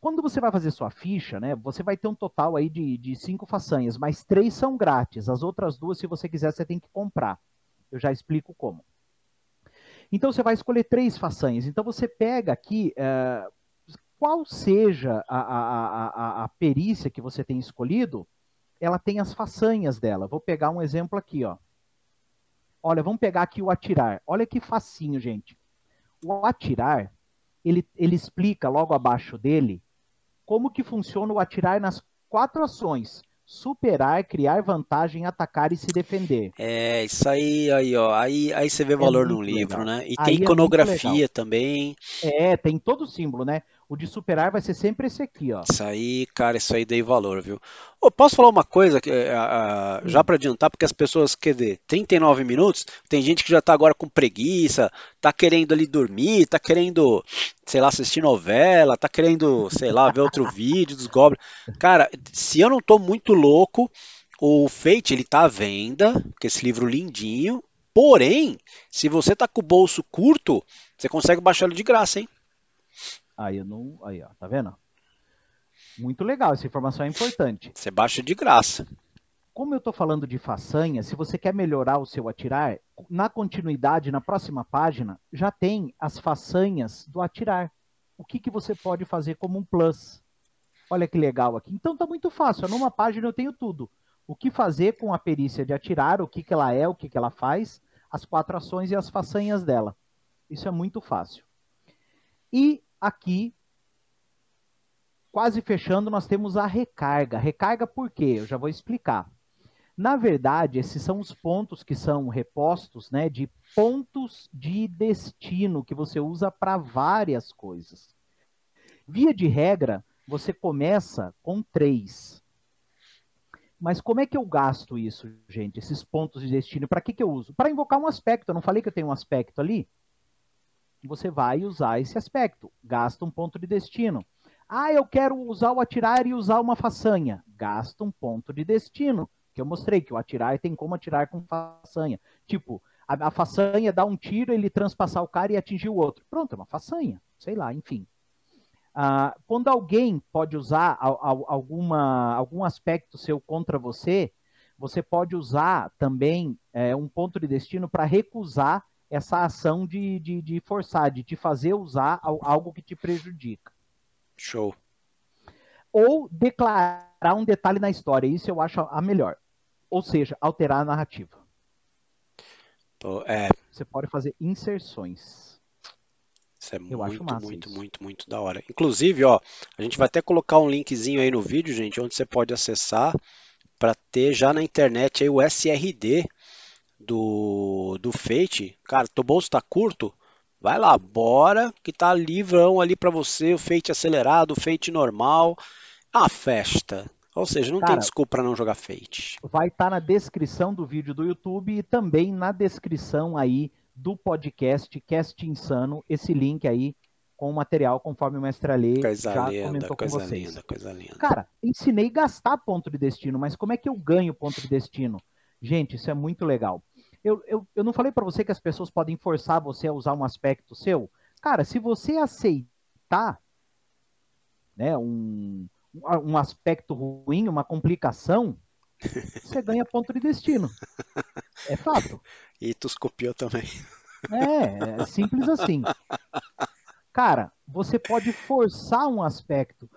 Quando você vai fazer sua ficha, né, você vai ter um total aí de, de cinco façanhas, mas três são grátis. As outras duas, se você quiser, você tem que comprar. Eu já explico como. Então você vai escolher três façanhas. Então você pega aqui uh, qual seja a, a, a, a, perícia que você tem escolhido, ela tem as façanhas dela. Vou pegar um exemplo aqui, ó. Olha, vamos pegar aqui o atirar. Olha que facinho, gente. O atirar, ele, ele explica logo abaixo dele como que funciona o atirar nas quatro ações superar, criar vantagem, atacar e se defender. É, isso aí, aí, ó. Aí, aí você vê é valor no livro, legal. né? E aí tem é iconografia é também. É, tem todo o símbolo, né? O de superar vai ser sempre esse aqui, ó. Isso aí, cara, isso aí dei valor, viu? Oh, posso falar uma coisa que, uh, já para adiantar, porque as pessoas, quer dizer, 39 minutos, tem gente que já tá agora com preguiça, tá querendo ali dormir, tá querendo, sei lá, assistir novela, tá querendo, sei lá, ver outro [laughs] vídeo dos Goblins. Cara, se eu não tô muito louco, o Fate ele tá à venda, que esse livro lindinho. Porém, se você tá com o bolso curto, você consegue baixar ele de graça, hein? Aí eu não. Aí, ó, tá vendo? Muito legal, essa informação é importante. Você baixa de graça. Como eu estou falando de façanha, se você quer melhorar o seu atirar, na continuidade, na próxima página, já tem as façanhas do atirar. O que, que você pode fazer como um plus? Olha que legal aqui. Então tá muito fácil. Numa página eu tenho tudo. O que fazer com a perícia de atirar, o que, que ela é, o que, que ela faz, as quatro ações e as façanhas dela. Isso é muito fácil. E aqui, quase fechando, nós temos a recarga. Recarga por quê? Eu já vou explicar. Na verdade, esses são os pontos que são repostos, né, de pontos de destino que você usa para várias coisas. Via de regra, você começa com três. Mas como é que eu gasto isso, gente? Esses pontos de destino, para que, que eu uso? Para invocar um aspecto. Eu não falei que eu tenho um aspecto ali? Você vai usar esse aspecto. Gasta um ponto de destino. Ah, eu quero usar o atirar e usar uma façanha. Gasta um ponto de destino. Que eu mostrei que o atirar tem como atirar com façanha. Tipo, a, a façanha dá um tiro, ele transpassar o cara e atingir o outro. Pronto, é uma façanha. Sei lá, enfim. Ah, quando alguém pode usar a, a, alguma, algum aspecto seu contra você, você pode usar também é, um ponto de destino para recusar essa ação de, de, de forçar, de te fazer usar algo que te prejudica. Show. Ou declarar um detalhe na história. Isso eu acho a melhor. Ou seja, alterar a narrativa. É. Você pode fazer inserções. Isso é eu muito, muito, isso. muito, muito da hora. Inclusive, ó, a gente vai até colocar um linkzinho aí no vídeo, gente, onde você pode acessar para ter já na internet aí o SRD do, do Fate, cara, teu bolso tá curto, vai lá, bora, que tá livrão ali para você, o Fate acelerado, o Fate normal, a festa. Ou seja, não cara, tem desculpa para não jogar Fate. Vai estar tá na descrição do vídeo do YouTube e também na descrição aí do podcast Cast Insano, esse link aí com o material conforme o Mestre Ale já linda, comentou com vocês. Linda, coisa linda. Cara, ensinei a gastar ponto de destino, mas como é que eu ganho ponto de destino? Gente, isso é muito legal. Eu, eu, eu não falei para você que as pessoas podem forçar você a usar um aspecto seu? Cara, se você aceitar né, um, um aspecto ruim, uma complicação, [laughs] você ganha ponto de destino. É fato. E tu copiou também. É, é simples assim. Cara, você pode forçar um aspecto.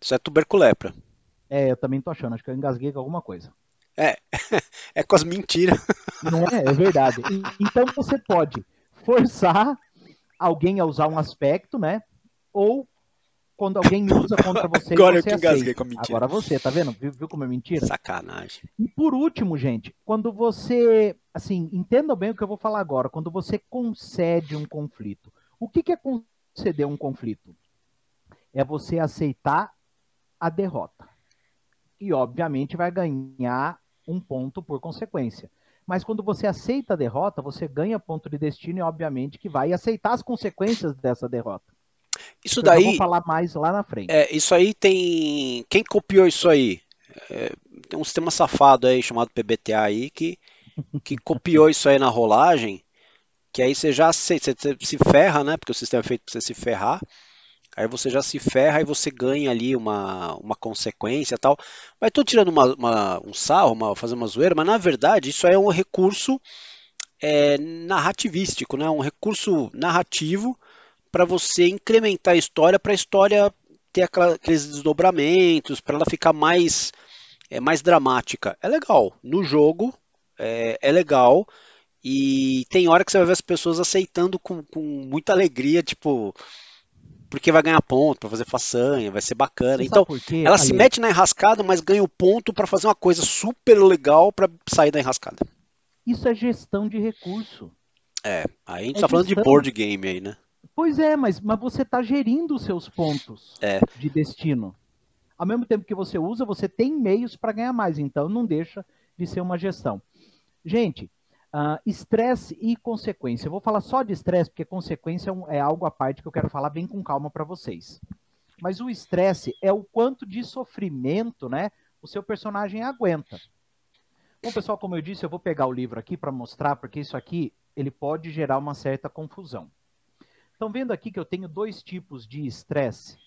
Isso é tuberculepra. É, eu também tô achando. Acho que eu engasguei com alguma coisa. É, [laughs] é com as mentiras. Não é? É verdade. Então você pode forçar alguém a usar um aspecto, né? Ou quando alguém usa contra [laughs] você, Agora você eu que engasguei com a mentira. Agora você, tá vendo? Viu, viu como é mentira? Sacanagem. E por último, gente, quando você, assim, entendam bem o que eu vou falar agora, quando você concede um conflito. O que, que é conceder um conflito? É você aceitar a derrota. E, obviamente, vai ganhar um ponto por consequência. Mas quando você aceita a derrota, você ganha ponto de destino e, obviamente, que vai aceitar as consequências dessa derrota. Isso daí. Eu vou falar mais lá na frente. É, isso aí tem. Quem copiou isso aí? É, tem um sistema safado aí chamado PBTA aí que, que copiou isso aí na rolagem que aí você já se, você, você se ferra, né? Porque o sistema é feito para você se ferrar. Aí você já se ferra e você ganha ali uma, uma consequência tal. Mas estou tirando uma, uma, um sarro, uma, fazendo uma zoeira, mas na verdade isso é um recurso é, narrativístico, né? um recurso narrativo para você incrementar a história, para a história ter aqueles desdobramentos, para ela ficar mais, é, mais dramática. É legal. No jogo é, é legal. E tem hora que você vai ver as pessoas aceitando com, com muita alegria, tipo, porque vai ganhar ponto para fazer façanha, vai ser bacana. Você então, ela se mete na enrascada, mas ganha o ponto para fazer uma coisa super legal para sair da enrascada. Isso é gestão de recurso. É, aí a gente é tá falando de board game aí, né? Pois é, mas, mas você está gerindo os seus pontos é. de destino. Ao mesmo tempo que você usa, você tem meios para ganhar mais, então não deixa de ser uma gestão. Gente, Uh, estresse e consequência. Eu vou falar só de estresse, porque consequência é, um, é, algo à parte que eu quero falar bem com calma para vocês. Mas o estresse é o quanto de sofrimento né, o seu personagem aguenta. Bom, pessoal, como eu disse, eu vou pegar o livro aqui para mostrar, porque isso aqui ele pode gerar uma certa confusão. Estão vendo aqui que eu tenho dois tipos de estresse?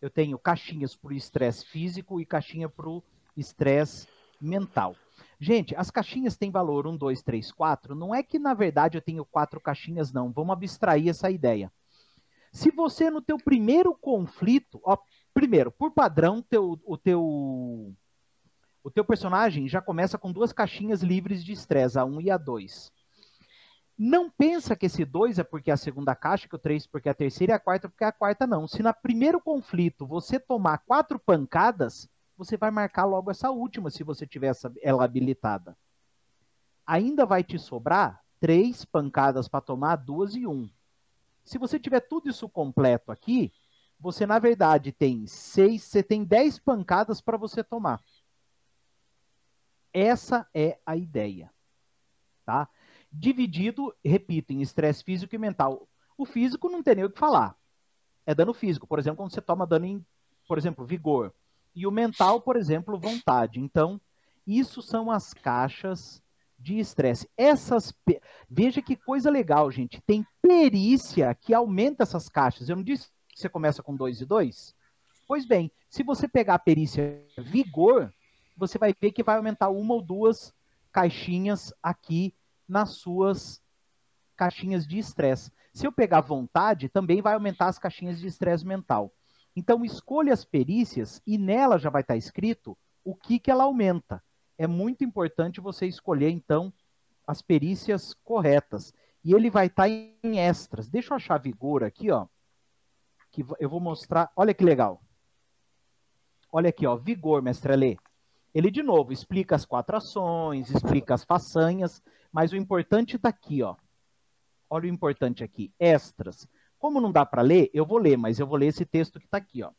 Eu tenho caixinhas para o estresse físico e caixinha para o estresse mental. Gente, as caixinhas têm valor 1, 2, 3, 4. Não é que, na verdade, eu tenho quatro caixinhas, não. Vamos abstrair essa ideia. Se você, no teu primeiro conflito, ó, primeiro, por padrão, teu, o teu o teu personagem já começa com duas caixinhas livres de estresse, a 1 e a 2. Não pensa que esse 2 é porque é a segunda caixa, que o 3 porque é a terceira e a quarta porque é a quarta, não. Se no primeiro conflito você tomar quatro pancadas, você vai marcar logo essa última se você tiver ela habilitada. Ainda vai te sobrar três pancadas para tomar, duas e um. Se você tiver tudo isso completo aqui, você na verdade tem seis, você tem dez pancadas para você tomar. Essa é a ideia, tá? Dividido, repito, em estresse físico e mental. O físico não tem nem o que falar. É dano físico. Por exemplo, quando você toma dano em, por exemplo, vigor e o mental, por exemplo, vontade. Então, isso são as caixas de estresse. Essas, veja que coisa legal, gente. Tem perícia que aumenta essas caixas. Eu não disse que você começa com 2 e 2? Pois bem, se você pegar a perícia vigor, você vai ver que vai aumentar uma ou duas caixinhas aqui nas suas caixinhas de estresse. Se eu pegar vontade, também vai aumentar as caixinhas de estresse mental. Então, escolha as perícias e nela já vai estar escrito o que, que ela aumenta. É muito importante você escolher, então, as perícias corretas. E ele vai estar em extras. Deixa eu achar vigor aqui, ó. Que eu vou mostrar. Olha que legal. Olha aqui, ó. Vigor, mestre Alê. Ele, de novo, explica as quatro ações, explica as façanhas, mas o importante está aqui, ó. Olha o importante aqui. Extras. Como não dá para ler, eu vou ler, mas eu vou ler esse texto que está aqui. Ó.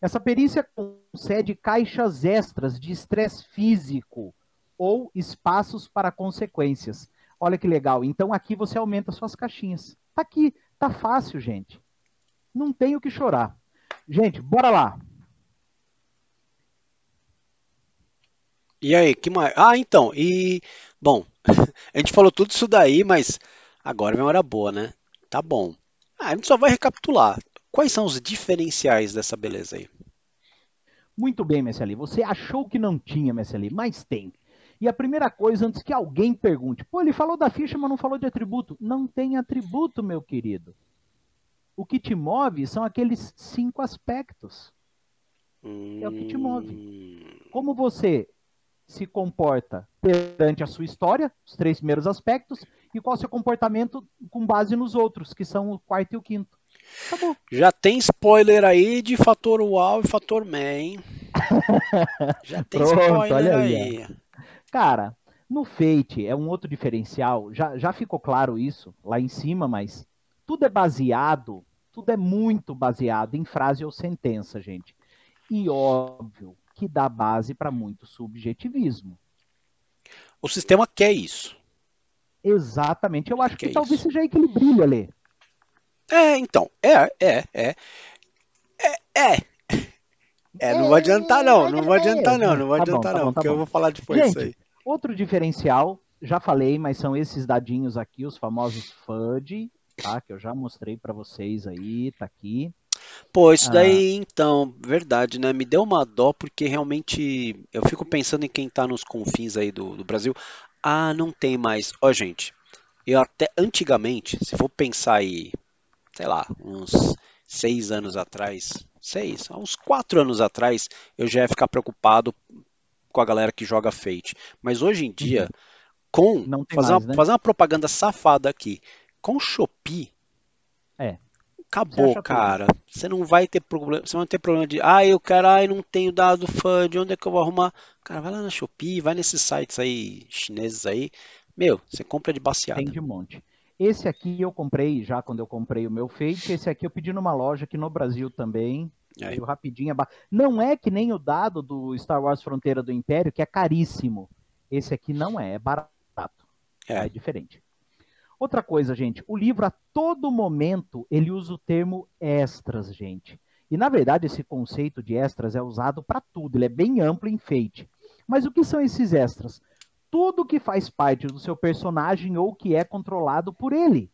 Essa perícia concede caixas extras de estresse físico ou espaços para consequências. Olha que legal. Então aqui você aumenta suas caixinhas. Tá aqui, tá fácil, gente. Não tem o que chorar. Gente, bora lá. E aí, que mais? Ah, então, e bom, [laughs] a gente falou tudo isso daí, mas agora é uma hora boa, né? Tá bom. Ah, a gente só vai recapitular. Quais são os diferenciais dessa beleza aí? Muito bem, Messali. Você achou que não tinha, Messali, mas tem. E a primeira coisa, antes que alguém pergunte, pô, ele falou da ficha, mas não falou de atributo. Não tem atributo, meu querido. O que te move são aqueles cinco aspectos. É o que te move. Hum. Como você se comporta perante a sua história, os três primeiros aspectos, e qual o seu comportamento com base nos outros, que são o quarto e o quinto. Acabou. Já tem spoiler aí de fator UAU e fator man. [laughs] Já tem Pronto, spoiler aí. aí. Cara, no Fate é um outro diferencial. Já, já ficou claro isso lá em cima, mas tudo é baseado, tudo é muito baseado em frase ou sentença, gente. E óbvio que dá base para muito subjetivismo. O sistema quer isso. Exatamente. Eu acho que, que é talvez isso? seja aí que ele brilha, Lê. É, então. É, é, é. É, é. É, não vai adiantar não, não vai adiantar não, não vai tá adiantar tá não, tá porque eu vou falar depois Gente, isso aí. Outro diferencial já falei, mas são esses dadinhos aqui, os famosos FUD, tá? Que eu já mostrei para vocês aí, tá aqui. Pô, isso daí, ah. então, verdade, né? Me deu uma dó porque realmente eu fico pensando em quem tá nos confins aí do, do Brasil. Ah, não tem mais. Ó, gente, eu até antigamente, se for pensar aí, sei lá, uns seis anos atrás, seis, uns quatro anos atrás, eu já ia ficar preocupado com a galera que joga Fate. Mas hoje em dia, uhum. com fazer, mais, uma, né? fazer uma propaganda safada aqui, com Shopee, é. Acabou, cara. Tudo. Você não vai ter problema. Você não vai ter problema de, ah, eu quero, ah, eu não tenho dado fã, de onde é que eu vou arrumar? Cara, vai lá na Shopee, vai nesses sites aí chineses aí. Meu, você compra de baseada. Tem de monte. Esse aqui eu comprei já quando eu comprei o meu Fate. Esse aqui eu pedi numa loja aqui no Brasil também. Veio rapidinho. Não é que nem o dado do Star Wars Fronteira do Império, que é caríssimo. Esse aqui não é, é barato. É, é diferente. Outra coisa, gente, o livro a todo momento ele usa o termo extras, gente. E na verdade esse conceito de extras é usado para tudo, ele é bem amplo e enfeite. Mas o que são esses extras? Tudo que faz parte do seu personagem ou que é controlado por ele.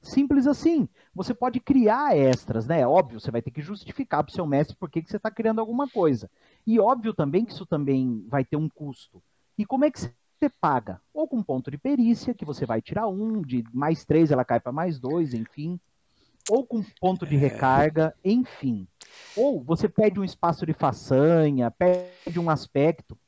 Simples assim. Você pode criar extras, né? Óbvio, você vai ter que justificar para o seu mestre por que, que você está criando alguma coisa. E óbvio também que isso também vai ter um custo. E como é que você paga ou com ponto de perícia, que você vai tirar um, de mais três ela cai para mais dois, enfim. Ou com ponto de é. recarga, enfim. Ou você pede um espaço de façanha, pede um aspecto.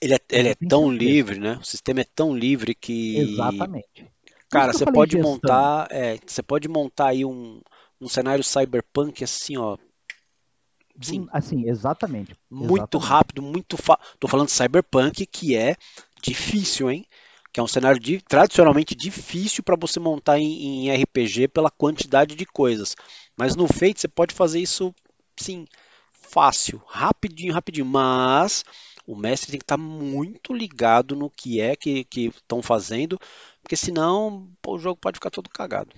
Ele é, ele é tão livre, né? O sistema é tão livre que. Exatamente. Cara, você pode montar. É, você pode montar aí um, um cenário cyberpunk assim, ó, Sim. Assim, exatamente. Muito exatamente. rápido, muito fácil. Tô falando de Cyberpunk, que é difícil, hein? Que é um cenário de, tradicionalmente difícil para você montar em, em, RPG pela quantidade de coisas. Mas no Fate você pode fazer isso, sim, fácil, rapidinho, rapidinho. Mas o mestre tem que estar tá muito ligado no que é que estão fazendo, porque senão pô, o jogo pode ficar todo cagado.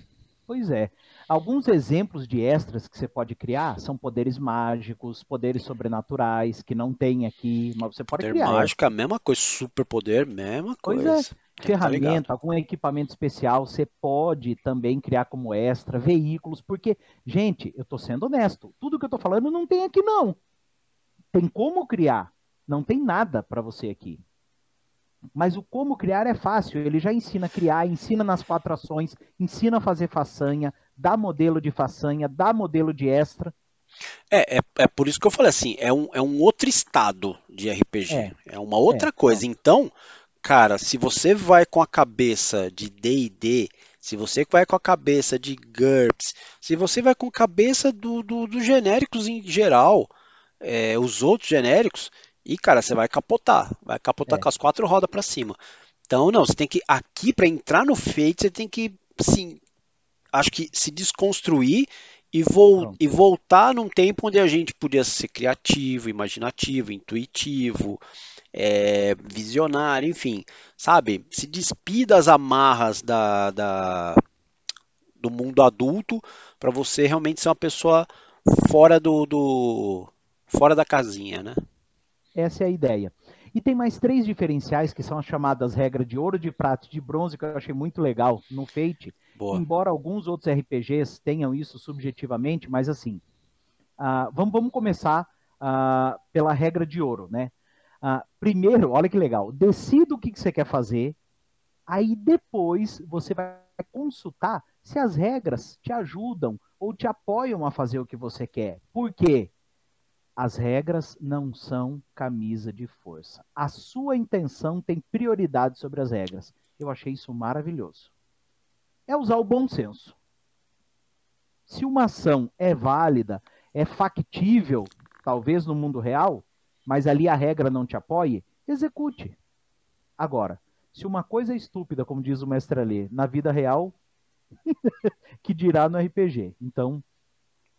Pois é. Alguns exemplos de extras que você pode criar são poderes mágicos, poderes sobrenaturais, que não tem aqui, mas você pode Poder criar. mágica, mesma coisa, superpoder, mesma pois coisa. É. Ferramenta, tá algum equipamento especial, você pode também criar como extra, veículos, porque, gente, eu tô sendo honesto, tudo que eu tô falando não tem aqui não. Tem como criar, não tem nada para você aqui. Mas o como criar é fácil, ele já ensina a criar, ensina nas quatro ações, ensina a fazer façanha, dá modelo de façanha, dá modelo de extra. É, é, é por isso que eu falei assim, é um, é um outro estado de RPG, é, é uma outra é, coisa. Então, cara, se você vai com a cabeça de D&D, se você vai com a cabeça de GURPS, se você vai com a cabeça dos do, do genéricos em geral, é, os outros genéricos, e, cara, você vai capotar. Vai capotar é. com as quatro rodas para cima. Então, não, você tem que. Aqui, para entrar no Fate, você tem que, sim, acho que se desconstruir e, e voltar num tempo onde a gente podia ser criativo, imaginativo, intuitivo, é, visionário, enfim, sabe? Se despir das amarras da, da do mundo adulto para você realmente ser uma pessoa fora do, do fora da casinha, né? Essa é a ideia. E tem mais três diferenciais que são as chamadas regras de ouro, de prata e de bronze, que eu achei muito legal no Fate. Boa. Embora alguns outros RPGs tenham isso subjetivamente, mas assim, uh, vamos, vamos começar uh, pela regra de ouro, né? Uh, primeiro, olha que legal, decida o que, que você quer fazer, aí depois você vai consultar se as regras te ajudam ou te apoiam a fazer o que você quer. Por quê? As regras não são camisa de força. A sua intenção tem prioridade sobre as regras. Eu achei isso maravilhoso. É usar o bom senso. Se uma ação é válida, é factível, talvez no mundo real, mas ali a regra não te apoie, execute. Agora, se uma coisa é estúpida, como diz o mestre Ali, na vida real, [laughs] que dirá no RPG. Então,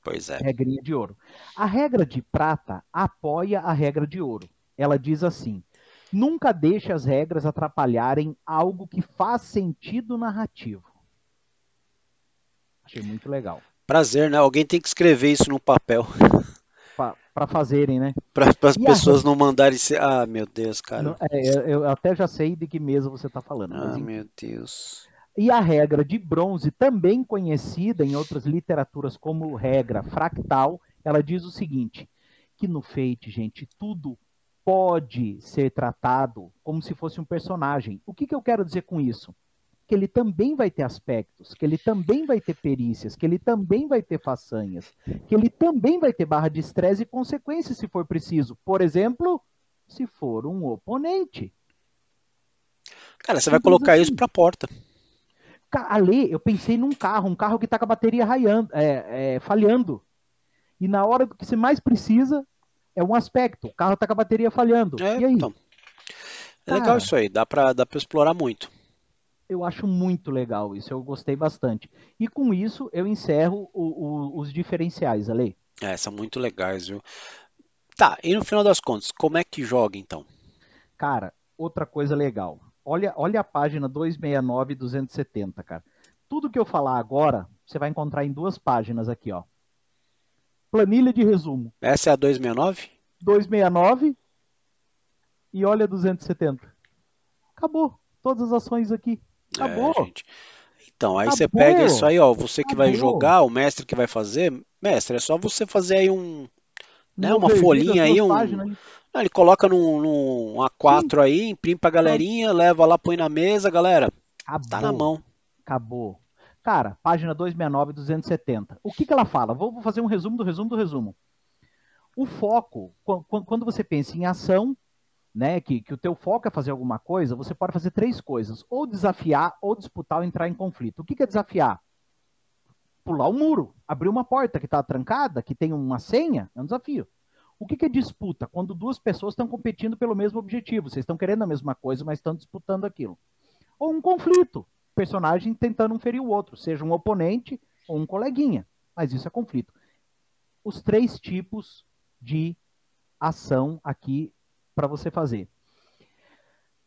Pois é. Regrinha de ouro. A regra de prata apoia a regra de ouro. Ela diz assim: nunca deixe as regras atrapalharem algo que faz sentido narrativo. Achei muito legal. Prazer, né? Alguém tem que escrever isso no papel. [laughs] para fazerem, né? Para as pessoas não mandarem. Se... Ah, meu Deus, cara. Não, é, eu até já sei de que mesa você está falando. Ah, mas... meu Deus. E a regra de bronze, também conhecida em outras literaturas como regra fractal, ela diz o seguinte: que no Fate, gente, tudo pode ser tratado como se fosse um personagem. O que, que eu quero dizer com isso? Que ele também vai ter aspectos, que ele também vai ter perícias, que ele também vai ter façanhas, que ele também vai ter barra de estresse e consequências se for preciso. Por exemplo, se for um oponente. Cara, você vai colocar assim. isso para a porta. Ali, eu pensei num carro, um carro que está com a bateria raiando, é, é, falhando. E na hora que você mais precisa, é um aspecto. O carro está com a bateria falhando. É, e aí? Então. É legal isso aí, dá para dá explorar muito. Eu acho muito legal isso, eu gostei bastante. E com isso eu encerro o, o, os diferenciais, Ale. É, são muito legais, viu? Tá, e no final das contas, como é que joga então? Cara, outra coisa legal. Olha, olha a página 269 e 270, cara. Tudo que eu falar agora, você vai encontrar em duas páginas aqui, ó. Planilha de resumo. Essa é a 269? 269 e olha 270. Acabou. Todas as ações aqui. Acabou. É, gente. Então, aí Acabou. você pega isso aí, ó. Você que Acabou. vai jogar, o mestre que vai fazer. Mestre, é só você fazer aí um. Né, uma folhinha aí, um. Aí. Ah, ele coloca num, num A4 Sim. aí, imprime pra galerinha, leva lá, põe na mesa, galera. Acabou. Tá na mão. Acabou. Cara, página 269, 270. O que, que ela fala? Vou fazer um resumo do resumo do resumo. O foco, quando você pensa em ação, né, que, que o teu foco é fazer alguma coisa, você pode fazer três coisas: ou desafiar, ou disputar, ou entrar em conflito. O que, que é desafiar? Pular o um muro, abrir uma porta que está trancada, que tem uma senha, é um desafio. O que, que é disputa? Quando duas pessoas estão competindo pelo mesmo objetivo, vocês estão querendo a mesma coisa, mas estão disputando aquilo. Ou um conflito, personagem tentando um ferir o outro, seja um oponente ou um coleguinha. Mas isso é conflito. Os três tipos de ação aqui para você fazer.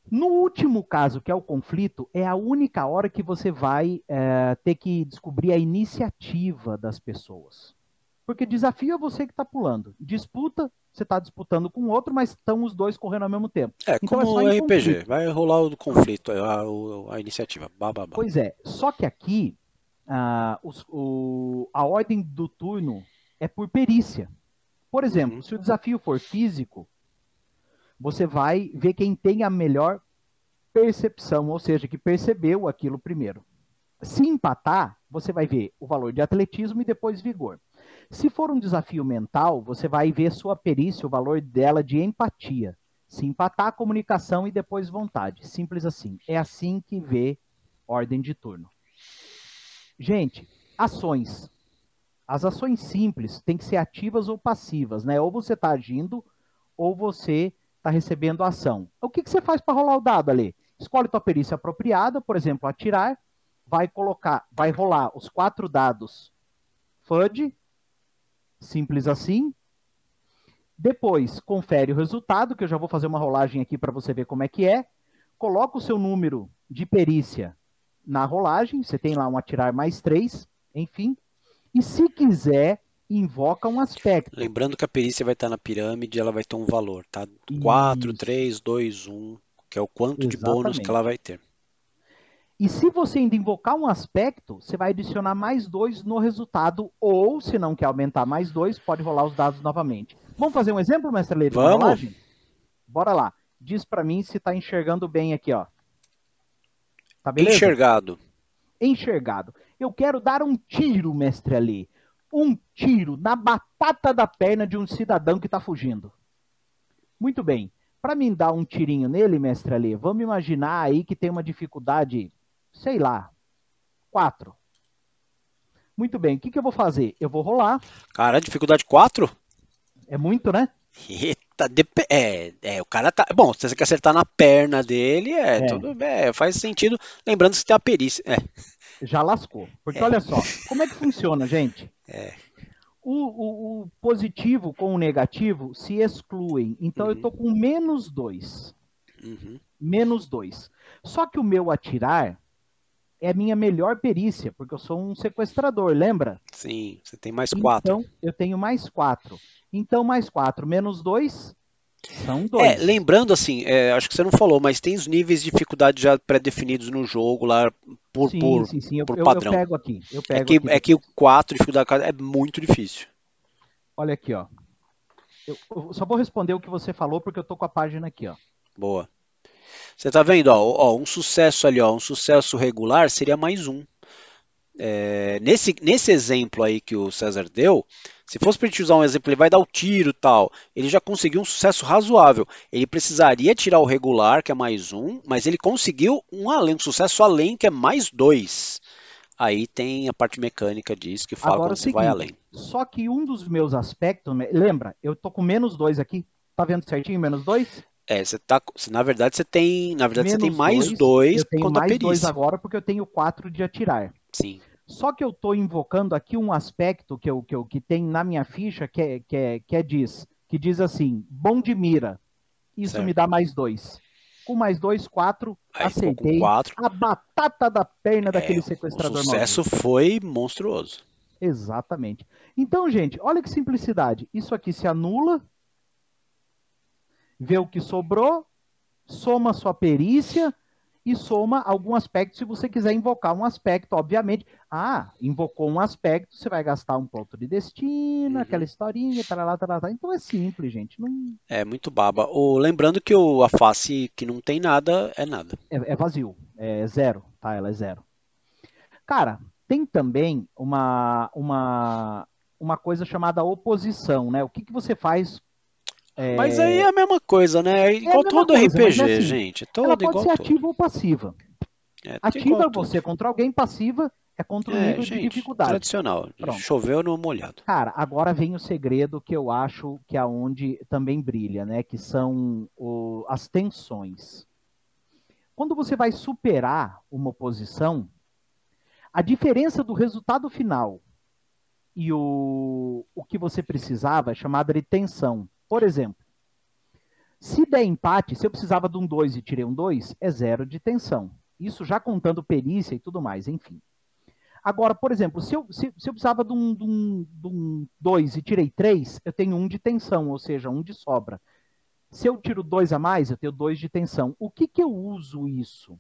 No último caso, que é o conflito, é a única hora que você vai é, ter que descobrir a iniciativa das pessoas. Porque desafio é você que está pulando. Disputa, você está disputando com outro, mas estão os dois correndo ao mesmo tempo. É, então como é RPG, conflito. vai rolar o conflito, a, a, a iniciativa. Bah, bah, bah. Pois é, só que aqui uh, os, o, a ordem do turno é por perícia. Por exemplo, uhum. se o desafio for físico, você vai ver quem tem a melhor percepção, ou seja, que percebeu aquilo primeiro. Se empatar, você vai ver o valor de atletismo e depois vigor. Se for um desafio mental, você vai ver sua perícia, o valor dela de empatia. Se empatar, comunicação e depois vontade. Simples assim. É assim que vê ordem de turno. Gente, ações. As ações simples têm que ser ativas ou passivas, né? Ou você está agindo, ou você está recebendo ação. O que, que você faz para rolar o dado ali? Escolhe tua perícia apropriada, por exemplo, atirar, vai colocar, vai rolar os quatro dados FUD, simples assim. Depois, confere o resultado, que eu já vou fazer uma rolagem aqui para você ver como é que é. Coloca o seu número de perícia na rolagem, você tem lá um atirar mais três, enfim. E se quiser, invoca um aspecto. Lembrando que a perícia vai estar na pirâmide, ela vai ter um valor, tá? 4, 3, 2, 1, que é o quanto Exatamente. de bônus que ela vai ter. E se você ainda invocar um aspecto, você vai adicionar mais dois no resultado, ou se não quer aumentar mais dois, pode rolar os dados novamente. Vamos fazer um exemplo, mestre Leite? Vamos. Bora lá. Diz para mim se está enxergando bem aqui, ó. Tá beleza? Enxergado. Enxergado. Eu quero dar um tiro, mestre Ali um tiro na batata da perna de um cidadão que está fugindo. Muito bem. Para mim dar um tirinho nele, mestre Ali, vamos imaginar aí que tem uma dificuldade, sei lá, quatro. Muito bem. O que, que eu vou fazer? Eu vou rolar. Cara, dificuldade 4? É muito, né? Eita, é, é, o cara tá. Bom, se você quer acertar na perna dele, é, é. tudo é, faz sentido. Lembrando que você tem a perícia. É já lascou. Porque é. olha só, como é que funciona, gente? É. O, o, o, positivo com o negativo se excluem. Então uhum. eu tô com menos dois. Uhum. Menos dois. Só que o meu atirar é a minha melhor perícia, porque eu sou um sequestrador, lembra? Sim, você tem mais quatro. Então, eu tenho mais quatro. Então, mais quatro menos dois são É, dois. lembrando assim, é, acho que você não falou, mas tem os níveis de dificuldade já pré-definidos no jogo lá por, sim, por sim, sim, eu, por eu- eu padrão. pego aqui. Eu pego é que aqui. é que o 4 dificuldade é muito difícil. Olha aqui, ó. Eu, eu só vou responder o que você falou, porque eu tô com a página aqui, ó. Boa. Você tá vendo, ó, ó, um sucesso ali, ó, um sucesso regular seria mais um. É, nesse, nesse exemplo aí que o César deu, se fosse para gente usar um exemplo, ele vai dar o tiro e tal, ele já conseguiu um sucesso razoável. Ele precisaria tirar o regular, que é mais um, mas ele conseguiu um além, um sucesso além, que é mais dois. Aí tem a parte mecânica disso que fala Agora quando é vai além. Só que um dos meus aspectos, lembra, eu tô com menos dois aqui. Tá vendo certinho, menos dois? É, você tá, na verdade você tem, na verdade você tem mais dois, dois Eu tenho mais dois agora, porque eu tenho quatro de atirar. Sim. Só que eu estou invocando aqui um aspecto que, eu, que, eu, que tem na minha ficha que, é, que, é, que é diz, que diz assim, bom de mira. Isso Certo. me dá mais dois. Com mais dois, quatro, Aí acertei. quatro. A batata da perna daquele É, sequestrador O sucesso foi monstruoso. Exatamente. Então, gente, olha que simplicidade. Isso aqui se anula, vê o que sobrou, soma sua perícia e soma algum aspecto, se você quiser invocar um aspecto, obviamente. Ah, invocou um aspecto, você vai gastar um ponto de destino, Uhum. aquela historinha, tarará, tarará. Então é simples, gente. Não, É muito baba. Lembrando que o, a face que não tem nada é nada. é, é vazio, é zero, tá? Ela é zero. Cara, tem também uma, uma, uma coisa chamada oposição, né? O que, que você faz? É, Mas aí é a mesma coisa, né? É igual mesma todo coisa, RPG, é assim, gente. É ela todo pode igual ser todo. ativa ou passiva. É, Ativa é você contra alguém, passiva é contra o É, nível de gente, dificuldade. tradicional. Pronto. Choveu no molhado. Cara, agora vem o segredo que eu acho que é onde também brilha, né? Que são o- as tensões. Quando você vai superar uma oposição, a diferença do resultado final e o, o que você precisava é chamada de tensão. Por exemplo, se der empate, se eu precisava de um 2 e tirei um 2, é zero de tensão. Isso já contando perícia e tudo mais, enfim. Agora, por exemplo, se eu, se, se eu precisava de um 2 de um, um dois e tirei 3, eu tenho um de tensão, ou seja, um de sobra. Se eu tiro dois a mais, eu tenho dois de tensão. O que, que eu uso isso?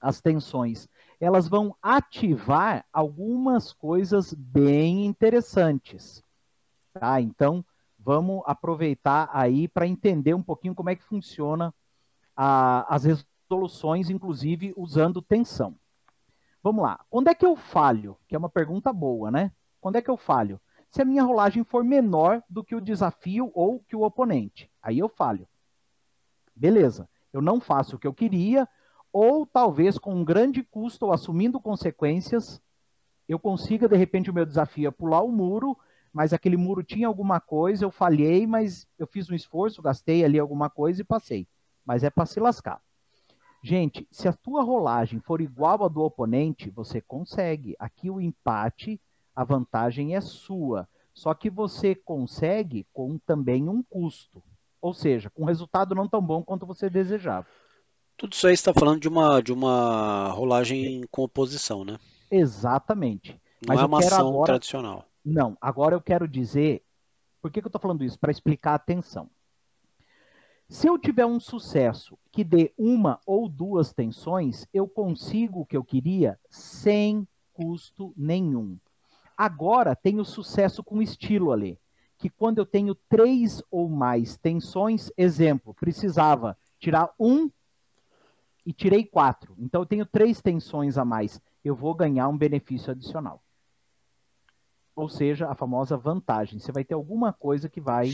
As tensões. Elas vão ativar algumas coisas bem interessantes. Tá? Então, vamos aproveitar aí para entender um pouquinho como é que funciona a, as resoluções, inclusive usando tensão. Vamos lá. Quando é que eu falho? Que é uma pergunta boa, né? Quando é que eu falho? Se a minha rolagem for menor do que o desafio ou que o oponente. Aí eu falho. Beleza. Eu não faço o que eu queria, ou talvez com um grande custo ou assumindo consequências, eu consiga, de repente, o meu desafio é pular o muro, mas aquele muro tinha alguma coisa, eu falhei, mas eu fiz um esforço, gastei ali alguma coisa e passei. Mas é para se lascar. Gente, se a tua rolagem for igual à do oponente, você consegue. Aqui o empate, a vantagem é sua. Só que você consegue com também um custo. Ou seja, com um resultado não tão bom quanto você desejava. Tudo isso aí está falando de uma, de uma rolagem com oposição, né? Exatamente. Não Mas é uma ação agora- tradicional. Não, agora eu quero dizer. Por que, que eu estou falando isso? Para explicar a atenção. Se eu tiver um sucesso que dê uma ou duas tensões, eu consigo o que eu queria sem custo nenhum. Agora tem o sucesso com estilo ali, que quando eu tenho três ou mais tensões, exemplo, precisava tirar um e tirei quatro. Então eu tenho três tensões a mais, eu vou ganhar um benefício adicional. Ou seja, a famosa vantagem. Você vai ter alguma coisa que vai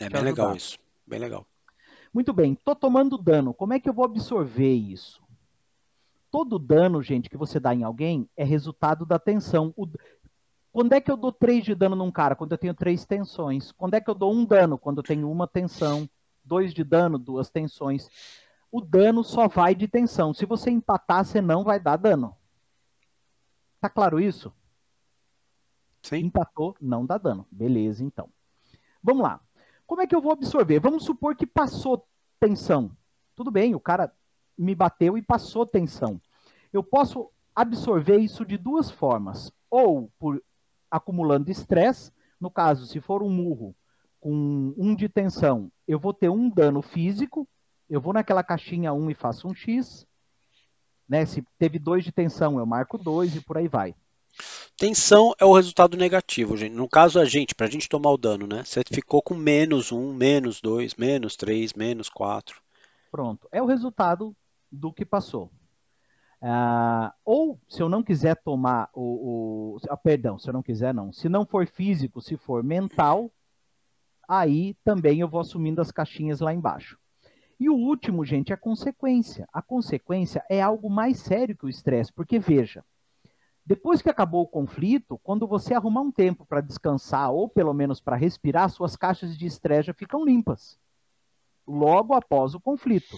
É bem legal isso. Bem legal. Muito bem, tô tomando dano. Como é que eu vou absorver isso? Todo dano, gente, que você dá em alguém é resultado da tensão. O- Quando é que eu dou 3 de dano num cara? Quando eu tenho três tensões. Quando é que eu dou um dano? Quando eu tenho uma tensão. Dois de dano, duas tensões. O dano só vai de tensão. Se você empatar, você não vai dar dano. Tá claro isso? Sim? Empatou, não dá dano. Beleza, então. Vamos lá. Como é que eu vou absorver? Vamos supor que passou tensão. Tudo bem, o cara me bateu e passou tensão. Eu posso absorver isso de duas formas. Ou por acumulando estresse, no caso, se for um murro com um de tensão, eu vou ter um dano físico, eu vou naquela caixinha 1 e faço um X. Né? Se teve dois de tensão, eu marco dois e por aí vai. Tensão é o resultado negativo, gente. No caso, a gente, para a gente tomar o dano, né? Você ficou com menos um, menos dois, menos três, menos quatro. Pronto. É o resultado do que passou. Uh, ou, se eu não quiser tomar o. o ah, perdão, se eu não quiser, não. Se não for físico, se for mental, aí também eu vou assumindo as caixinhas lá embaixo. E o último, gente, é a consequência. A consequência é algo mais sério que o estresse, porque veja, depois que acabou o conflito, quando você arrumar um tempo para descansar ou pelo menos para respirar, suas caixas de estresse já ficam limpas. Logo após o conflito.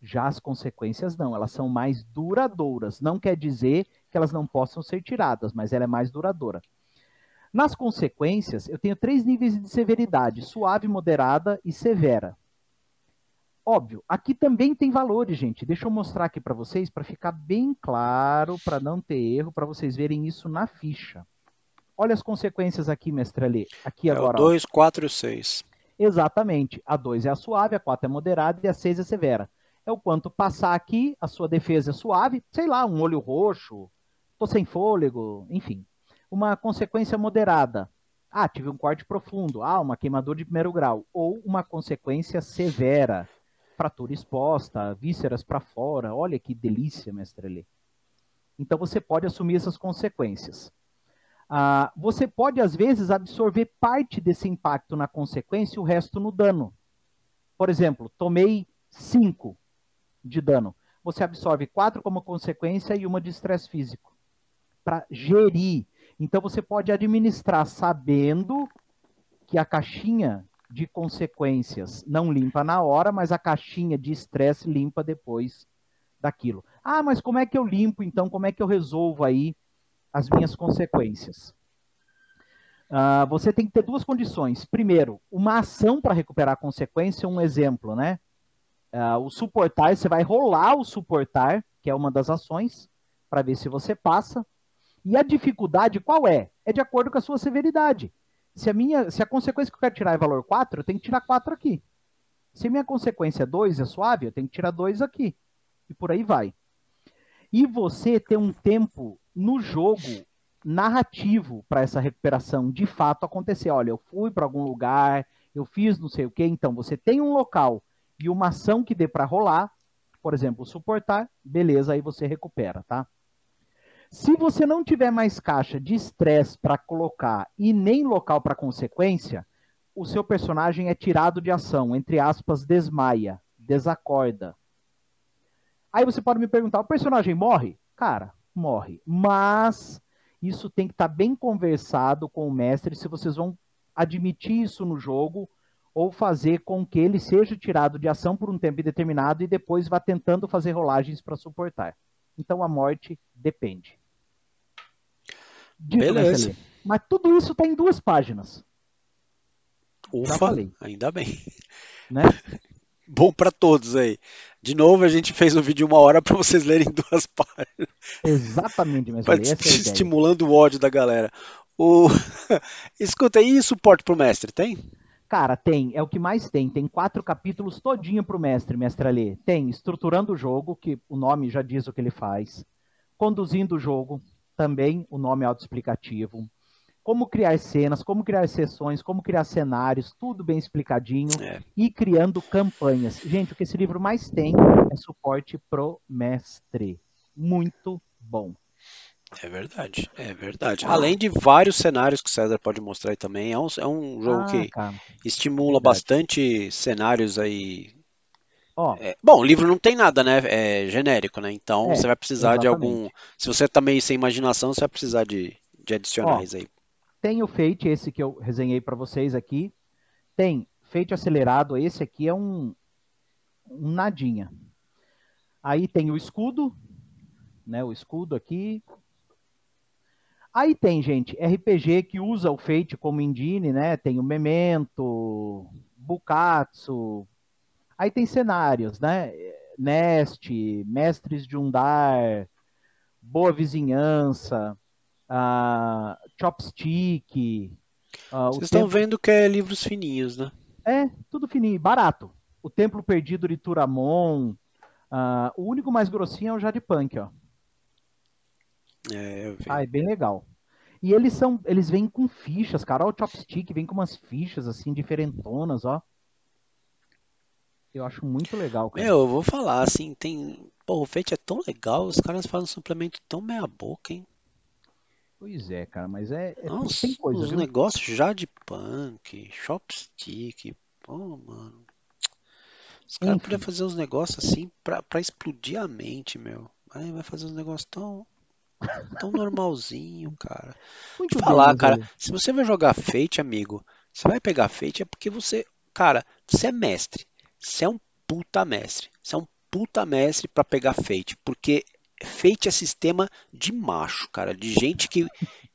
Já as consequências não, elas são mais duradouras. Não quer dizer que elas não possam ser tiradas, mas ela é mais duradoura. Nas consequências, eu tenho três níveis de severidade: suave, moderada e severa. Óbvio, aqui também tem valores, gente. Deixa eu mostrar aqui para vocês para ficar bem claro, para não ter erro, para vocês verem isso na ficha. Olha as consequências aqui, mestre Ali. Aqui agora. É o 2, 4 e 6. Exatamente. A 2 é a suave, a 4 é moderada e a 6 é severa. É o quanto passar aqui, a sua defesa é suave, sei lá, um olho roxo, tô sem fôlego, enfim. Uma consequência moderada. Ah, tive um corte profundo. Ah, uma queimadura de primeiro grau. Ou uma consequência severa fratura exposta, vísceras para fora. Olha que delícia, mestre Lê. Então você pode assumir essas consequências. Ah, você pode, às vezes, absorver parte desse impacto na consequência e o resto no dano. Por exemplo, tomei 5 de dano. Você absorve 4 como consequência e uma de estresse físico. Para gerir. Então você pode administrar sabendo que a caixinha de consequências não limpa na hora, mas a caixinha de estresse limpa depois daquilo. Ah, mas como é que eu limpo então? Como é que eu resolvo aí as minhas consequências? Uh, você tem que ter duas condições. Primeiro, uma ação para recuperar a consequência, um exemplo, né? Uh, o suportar, você vai rolar o suportar, que é uma das ações, para ver se você passa. E a dificuldade qual é? É de acordo com a sua severidade. Se a minha, se a consequência que eu quero tirar é valor 4, eu tenho que tirar 4 aqui. Se a minha consequência é 2, é suave, eu tenho que tirar 2 aqui. E por aí vai. E você ter um tempo no jogo narrativo para essa recuperação de fato acontecer. Olha, eu fui para algum lugar, eu fiz não sei o que, então você tem um local e uma ação que dê para rolar, por exemplo, suportar, beleza, aí você recupera, tá? Se você não tiver mais caixa de estresse para colocar e nem local para consequência, o seu personagem é tirado de ação, entre aspas, desmaia, desacorda. Aí você pode me perguntar: o personagem morre? Cara, morre. Mas isso tem que estar tá bem conversado com o mestre se vocês vão admitir isso no jogo ou fazer com que ele seja tirado de ação por um tempo determinado e depois vá tentando fazer rolagens para suportar. Então a morte depende. Dito Beleza. Mas tudo isso está em duas páginas. Ufa, ainda bem. Né? [laughs] Bom para todos aí. De novo, a gente fez um vídeo de uma hora para vocês lerem [laughs] duas páginas. Exatamente, mas é [laughs] estimulando o ódio da galera. O... Escuta, e suporte para o mestre, tem? Cara, tem, é o que mais tem. Tem quatro capítulos todinho pro mestre, mestre Alê. Tem estruturando o jogo, que o nome já diz o que ele faz. Conduzindo o jogo, também o nome é autoexplicativo. Como criar cenas, como criar sessões, como criar cenários, tudo bem explicadinho. É. E criando campanhas. Gente, o que esse livro mais tem é suporte pro mestre. Muito bom. É verdade, é verdade. Além de vários cenários que o César pode mostrar aí também, é um, é um jogo ah, que cara. estimula bastante cenários aí. Oh. É, bom, o livro não tem nada, né? É genérico, né? Então é, você vai precisar exatamente. de algum. Se você tá meio sem imaginação, você vai precisar de, de adicionais oh, aí. Tem o Fate, esse que eu resenhei para vocês aqui. Tem Fate acelerado, esse aqui é um, um nadinha. Aí tem o escudo, né? O escudo aqui, Aí tem, gente, RPG que usa o Fate como engine, né? Tem o Memento, Bukatsu. Aí tem cenários, né? Nest, Mestres de Undar, Boa Vizinhança, uh, Chopstick. Uh, Vocês estão vendo que é livros fininhos, né? É, tudo fininho, barato. O Templo Perdido de Turamon. Uh, o único mais grossinho é o Jade Punk, ó. É, eu vi. Ah, é bem legal. E eles são, eles vêm com fichas, cara. O Chopstick, vem com umas fichas assim diferentonas, ó. Eu acho muito legal, cara. Meu, eu vou falar, assim, tem. Pô, o Fate é tão legal, os caras fazem um suplemento tão meia boca, hein? Pois é, cara, mas é. é Nossa, tem coisa, os viu? negócios já de punk, chopstick, pô, mano. Os caras podem fazer uns negócios assim pra, pra explodir a mente, meu. Aí vai fazer uns negócios tão. Tão normalzinho, cara. Muito eu falar, bem, cara, se você vai jogar Fate, amigo, você vai pegar Fate é porque você. Cara, você é mestre. Você é um puta mestre. Você é um puta mestre para pegar Fate, porque Fate é sistema de macho, cara, de gente que,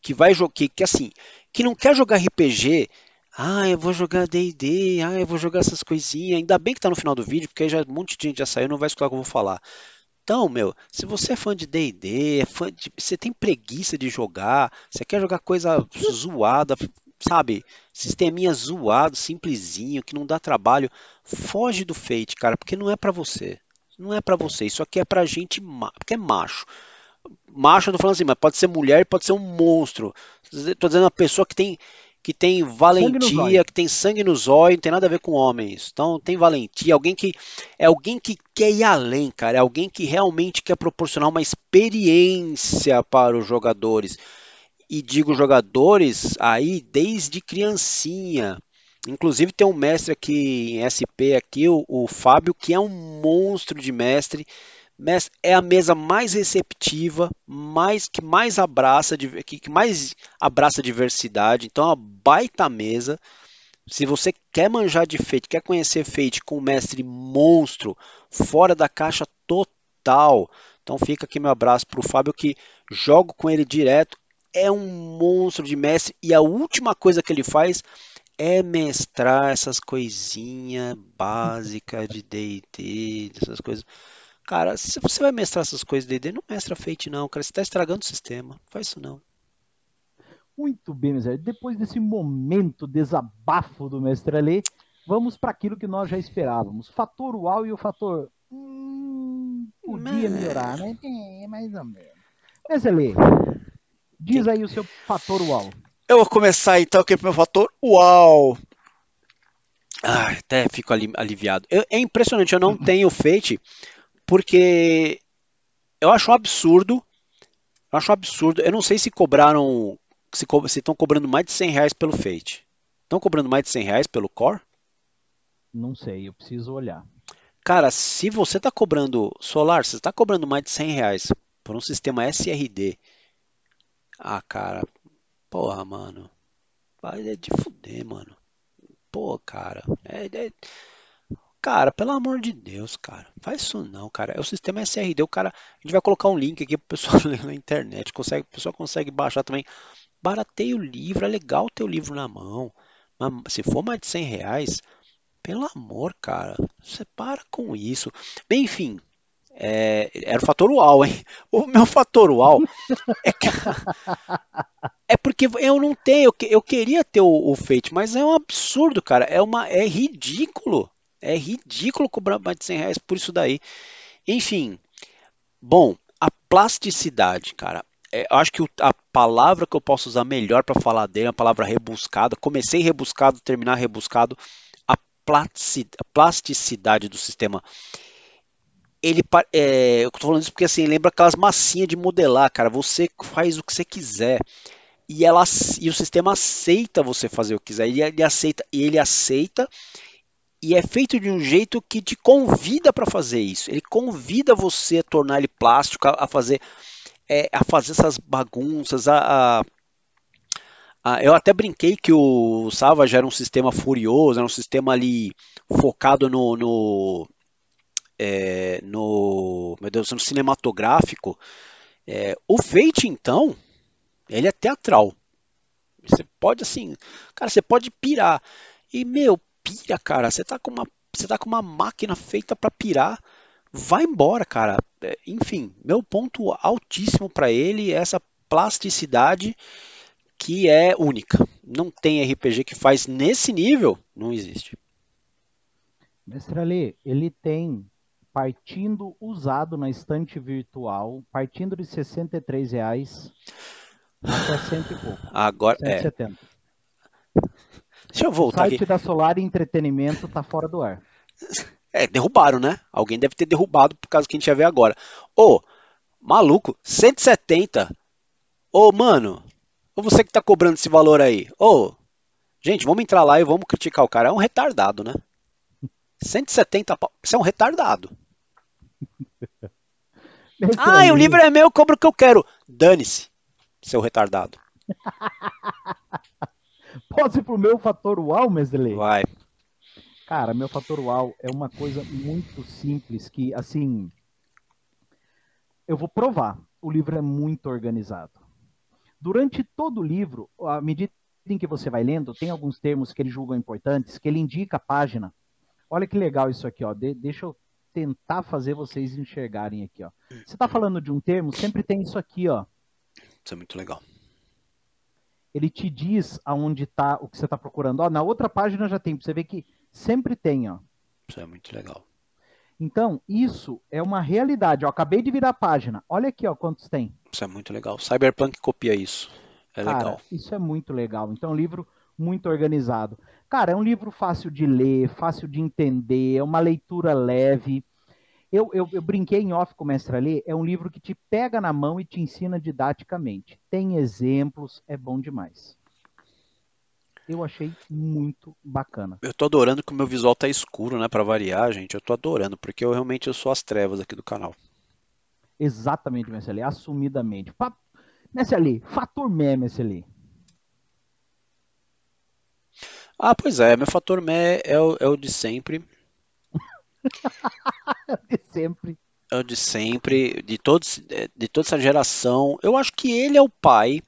que vai jogar, que, que assim, que não quer jogar RPG. Ah, eu vou jogar D&D, ah, eu vou jogar essas coisinhas. Ainda bem que tá no final do vídeo, porque aí já um monte de gente já saiu, não vai escutar o que eu vou falar. Então, meu, se você é fã de D&D, é você tem preguiça de jogar, você quer jogar coisa zoada, sabe, sisteminha zoado, simplesinho, que não dá trabalho, foge do Fate, cara, porque não é para você. Não é para você. Isso aqui é pra gente, porque é macho. Macho, eu tô falando assim, mas pode ser mulher, pode ser um monstro. Tô dizendo uma pessoa que tem que tem valentia, que tem sangue nos olhos, não tem nada a ver com homens. Então tem valentia, alguém que é alguém que quer ir além, cara, é alguém que realmente quer proporcionar uma experiência para os jogadores e digo jogadores aí desde criancinha. Inclusive tem um mestre aqui em SP aqui, o, o Fábio, que é um monstro de mestre. Mestre. É a mesa mais receptiva, mais que mais abraça, que, mais abraça diversidade. Então, é uma baita mesa. Se você quer manjar de Fate, quer conhecer Fate com o mestre monstro, fora da caixa total. Então fica aqui meu abraço para o Fábio que jogo com ele direto é um monstro de mestre e a última coisa que ele faz é mestrar essas coisinhas básicas de D&D, essas coisas. Cara, se você vai mestrar essas coisas de D&D, não mestra Fate não, cara, você está estragando o sistema. Não faz isso não. Muito bem, Zé. Depois desse momento desabafo do mestre Ali, vamos para aquilo que nós já esperávamos. Fator UAU e o fator hum, podia melhorar, né? É, mais ou menos. Mestre Ali, Diz aí o seu fator uau. Eu vou começar então aqui o meu fator uau. Ah, até fico aliviado. Eu, é impressionante, eu não tenho Fate porque eu acho um absurdo. Eu acho um absurdo. Eu não sei se cobraram. Se estão cobrando mais de 100 reais pelo Fate. Estão cobrando mais de 100 reais pelo Core? Não sei, eu preciso olhar. Cara, se você está cobrando Solar, você está cobrando mais de 100 reais por um sistema SRD ah, cara. Porra, mano. Vai é de fuder, mano. Pô, cara. É, é... Cara, pelo amor de Deus, cara. Faz isso não, cara. É o sistema SRD. O cara. A gente vai colocar um link aqui pro pessoal [laughs] ler na internet. Consegue, o pessoal consegue baixar também. Barateia o livro. É legal ter o livro na mão. Mas se for mais de 100 reais. Pelo amor, cara. Você para com isso. Bem, enfim. É, era o fator UAU, hein? [laughs] O meu fator UAU é, que, [laughs] é porque eu não tenho, eu queria ter o, o mas é um absurdo, cara. É, uma, é ridículo. É ridículo cobrar mais de 100 reais por isso daí. Enfim, bom, a plasticidade, cara. É, acho que a palavra que eu posso usar melhor para falar dele é a palavra rebuscada. Comecei rebuscado, terminar rebuscado. A plasticidade do sistema ele é, eu tô falando isso porque assim lembra aquelas massinhas de modelar, cara. Você faz o que você quiser e ela e o sistema aceita você fazer o que quiser. Ele, ele aceita e ele aceita e é feito de um jeito que te convida para fazer isso. Ele convida você a tornar ele plástico, a, a fazer é, a fazer essas bagunças, a, a eu até brinquei que o Savage era um sistema furioso, era um sistema ali focado no, no é, no, meu Deus, no cinematográfico, é, o Fate, então, ele é teatral. Você pode, assim, cara, você pode pirar. E, meu, pira, cara. Você tá com uma, você tá com uma máquina feita para pirar. vai embora, cara. É, enfim, meu ponto altíssimo para ele é essa plasticidade que é única. Não tem RPG que faz nesse nível, não existe. Mestre Ale, ele tem partindo usado na estante virtual, partindo de 63 reais até cento e pouco. Agora 170. é. Deixa eu voltar o site aqui. da Solar Entretenimento tá fora do ar. [laughs] É, derrubaram, né? Alguém deve ter derrubado por causa que a gente ia ver agora. Ô, maluco, 170. Ô, mano, ou você que tá cobrando esse valor aí. Ô, gente, vamos entrar lá e vamos criticar o cara. É um retardado, né? [laughs] 170 pau. Você é um retardado. [laughs] ah, o livro é meu, eu cobro o que eu quero. Dane-se, seu retardado. Posso ir pro meu fator uau, Mesley? Vai. Cara, meu fator uau é uma coisa muito simples que, assim, eu vou provar. O livro é muito organizado. Durante todo o livro, à medida em que você vai lendo, tem alguns termos que ele julga importantes, que ele indica a página. Olha que legal isso aqui, ó. De deixa eu tentar fazer vocês enxergarem aqui, ó. Você está falando de um termo, sempre tem isso aqui, ó. Isso é muito legal. Ele te diz aonde está o que você está procurando. Ó, na outra página já tem, você ver que Sempre tem, ó. Isso é muito legal. Então, isso é uma realidade. Ó, acabei de virar a página. Olha aqui, ó, quantos tem. Isso é muito legal. Cyberpunk copia isso. É Cara, legal. Isso é muito legal. Então, é um livro muito organizado. Cara, é um livro fácil de ler, fácil de entender, é uma leitura leve. Eu, eu, eu brinquei em off com o Mestre Ali, é um livro que te pega na mão e te ensina didaticamente. Tem exemplos, é bom demais eu achei muito bacana. Eu tô adorando que o meu visual tá escuro, né, para variar, gente. Eu tô adorando, porque eu realmente eu sou as trevas aqui do canal. Exatamente, Messi assumidamente. Fa... Messi fator meme, Messi Ah, pois é, meu fator mé é o, é o de sempre. [laughs] de sempre. É de sempre, de, todos, de toda essa geração. Eu acho que ele é o pai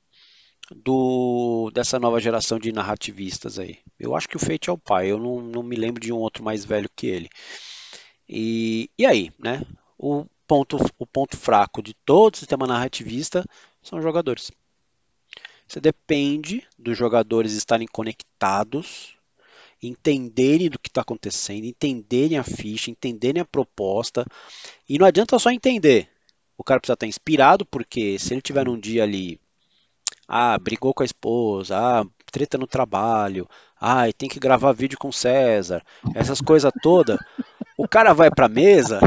do dessa nova geração de narrativistas aí. Eu acho que o Fate é o pai, eu não, não me lembro de um outro mais velho que ele. E, e aí, né? O ponto, o ponto fraco de todo sistema narrativista são os jogadores. Você depende dos jogadores estarem conectados, entenderem do que está acontecendo, entenderem a ficha, entenderem a proposta. E não adianta só entender. O cara precisa estar inspirado, porque se ele tiver num dia ali ah, brigou com a esposa, ah, treta no trabalho, ah, tem que gravar vídeo com César, essas coisas todas. O cara vai pra mesa,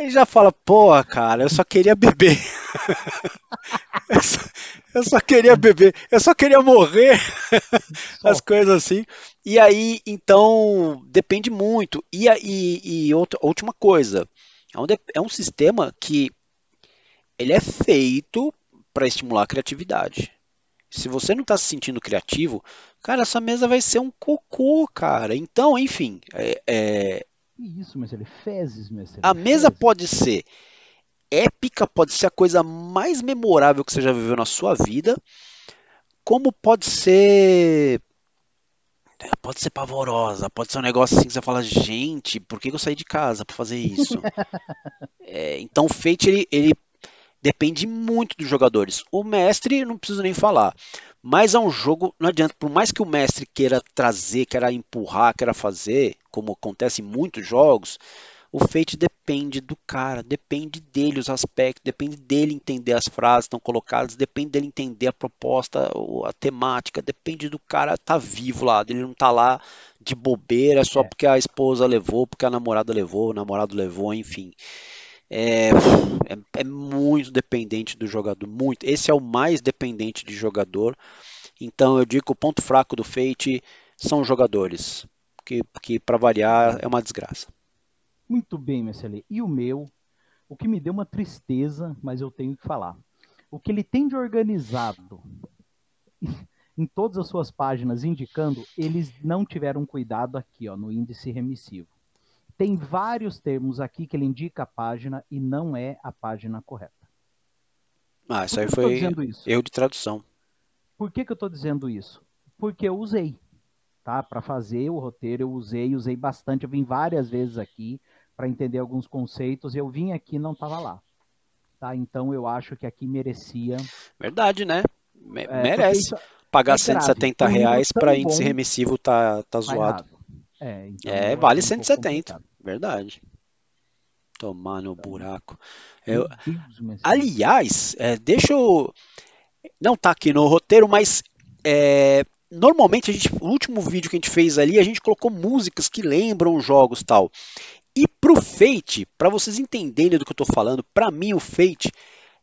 ele já fala, porra, cara, eu só queria beber. [laughs] eu, só, eu só queria beber, eu só queria morrer. [laughs] As coisas assim. E aí, então, depende muito. E, e, e outra, última coisa, é um, é um sistema que ele é feito para estimular a criatividade. Se você não está se sentindo criativo, cara, essa mesa vai ser um cocô, cara. Então, enfim. É, é... Isso, mas ele fezes, mas A mesa pode ser épica, pode ser a coisa mais memorável que você já viveu na sua vida, como pode ser pode ser pavorosa, pode ser um negócio assim que você fala, gente, por que eu saí de casa para fazer isso? [laughs] é, então o Fate ele, ele depende muito dos jogadores. O mestre, não preciso nem falar. Mas é um jogo, não adianta, por mais que o mestre queira trazer, queira empurrar, queira fazer, como acontece em muitos jogos, o Fate depende do cara, depende dele os aspectos, depende dele entender as frases que estão colocadas, depende dele entender a proposta, a temática, depende do cara estar tá vivo lá, ele não tá lá de bobeira só é. porque a esposa levou, porque a namorada levou, o namorado levou, enfim é, é, é, muito dependente do jogador, muito. Esse é o mais dependente de jogador. Então eu digo que o ponto fraco do Fate são os jogadores, que, que para variar é uma desgraça. Muito bem, Marcelo. E o meu, o que me deu uma tristeza, mas eu tenho que falar. O que ele tem de organizado [laughs] em todas as suas páginas indicando, eles não tiveram cuidado aqui, ó, no índice remissivo. Tem vários termos aqui que ele indica a página e não é a página correta. Ah, isso aí foi isso? eu de tradução. Por que, que eu estou dizendo isso? Porque eu usei, tá? Para fazer o roteiro, eu usei, usei bastante. Eu vim várias vezes aqui para entender alguns conceitos. Eu vim aqui e não estava lá. Tá? Então eu acho que aqui merecia. Verdade, né? Me é, merece. Pagar é 170 grave. reais para índice bom, remissivo tá, tá zoado. É, então é vale 170. Verdade. Tomar no buraco. Eu, Deus, aliás, é, deixa eu. Não tá aqui no roteiro, mas é, normalmente a gente, o último vídeo que a gente fez ali, a gente colocou músicas que lembram jogos tal. E pro Fate, para vocês entenderem do que eu tô falando, para mim o Fate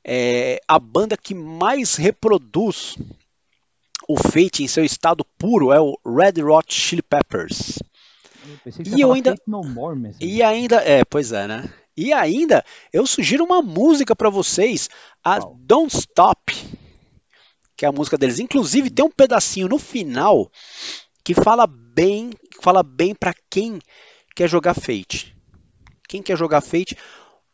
é a banda que mais reproduz o Fate em seu estado puro é o Red Hot Chili Peppers. E eu ainda more, e ainda é, pois é, né? E ainda eu sugiro uma música para vocês, a wow. Don't Stop, que é a música deles. Inclusive tem um pedacinho no final que fala bem, fala bem para quem quer jogar Fate. Quem quer jogar Fate,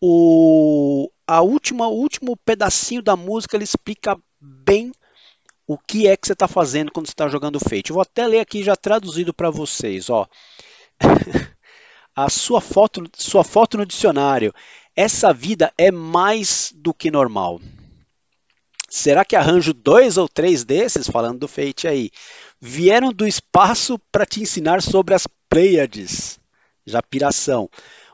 o a última, o último pedacinho da música ele explica bem o que é que você está fazendo quando você está jogando Fate. Eu vou até ler aqui já traduzido para vocês, ó. A sua foto, sua foto no dicionário. Essa vida é mais do que normal. Será que arranjo dois ou três desses, falando do Fate aí, vieram do espaço para te ensinar sobre as Pleiades? Já piração.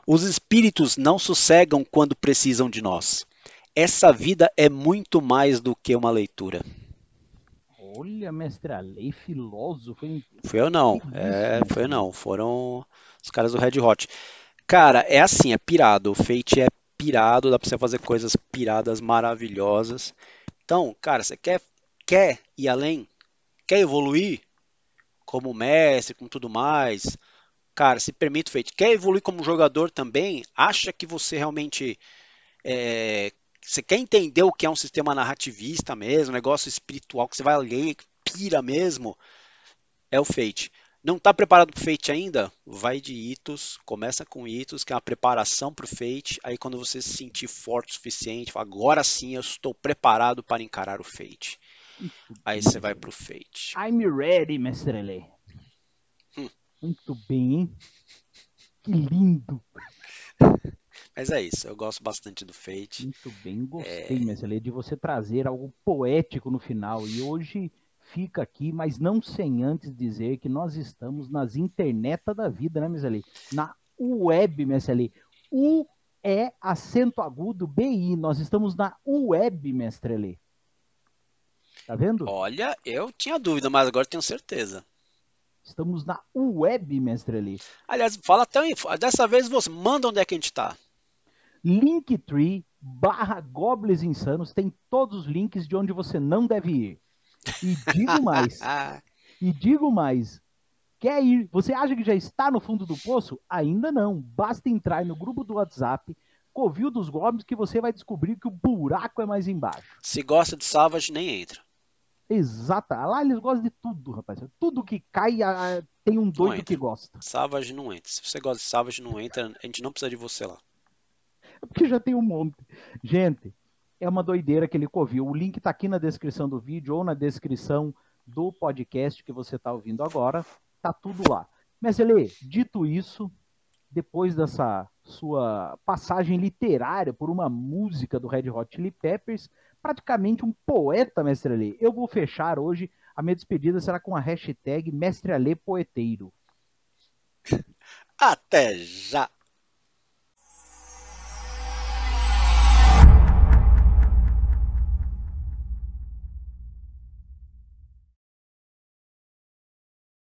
Os espíritos não sossegam quando precisam de nós. Essa vida é muito mais do que uma leitura. Olha, mestre lei filósofo, hein? Foi eu não. É, foi eu não. Foram os caras do Red Hot. Cara, é assim, é pirado. O Fate é pirado, dá pra você fazer coisas piradas maravilhosas. Então, cara, você quer, quer ir além? Quer evoluir? Como mestre, com tudo mais? cara, se permite feito, quer evoluir como jogador também, acha que você realmente é, você quer entender o que é um sistema narrativista mesmo, negócio espiritual que você vai ler, pira mesmo, é o Fate. Não está preparado para o Fate ainda? Vai de Itos, começa com Itos, que é uma preparação para o Fate. Aí quando você se sentir forte o suficiente, fala, agora sim eu estou preparado para encarar o Fate. Aí você vai para o Fate. I'm ready, Mestre Lê. Muito bem, hein? Que lindo! [laughs] Mas é isso, eu gosto bastante do Fate. Muito bem, gostei, é... Messi, de você trazer algo poético no final. E hoje fica aqui, mas não sem antes dizer que nós estamos nas internet da vida, né, Messi? Na web, Messi. U é acento agudo BI. Nós estamos na web, Mestre Lê. Tá vendo? Olha, eu tinha dúvida, mas agora tenho certeza. Estamos na web, mestre ali. Aliás, fala até dessa vez você manda onde é que a gente está. Linktree barra Goblins Insanos tem todos os links de onde você não deve ir. E digo mais. [laughs] e digo mais. Quer ir? Você acha que já está no fundo do poço? Ainda não. Basta entrar no grupo do WhatsApp, Covil dos Goblins, que você vai descobrir que o buraco é mais embaixo. Se gosta de Savage, nem entra. Exata. Lá eles gostam de tudo, rapaz. Tudo que cai tem um doido que gosta. Savage não entra. Se você gosta de Savage, não entra. A gente não precisa de você lá. Porque já tem um monte. Gente, é uma doideira que ele ouviu. O link tá aqui na descrição do vídeo ou na descrição do podcast que você está ouvindo agora. Tá tudo lá. Mas, Ele, dito isso, depois dessa sua passagem literária por uma música do Red Hot Chili Peppers, praticamente um poeta, Mestre Alê. Eu vou fechar hoje, a minha despedida será com a hashtag Mestre Alê Poeteiro. Até já!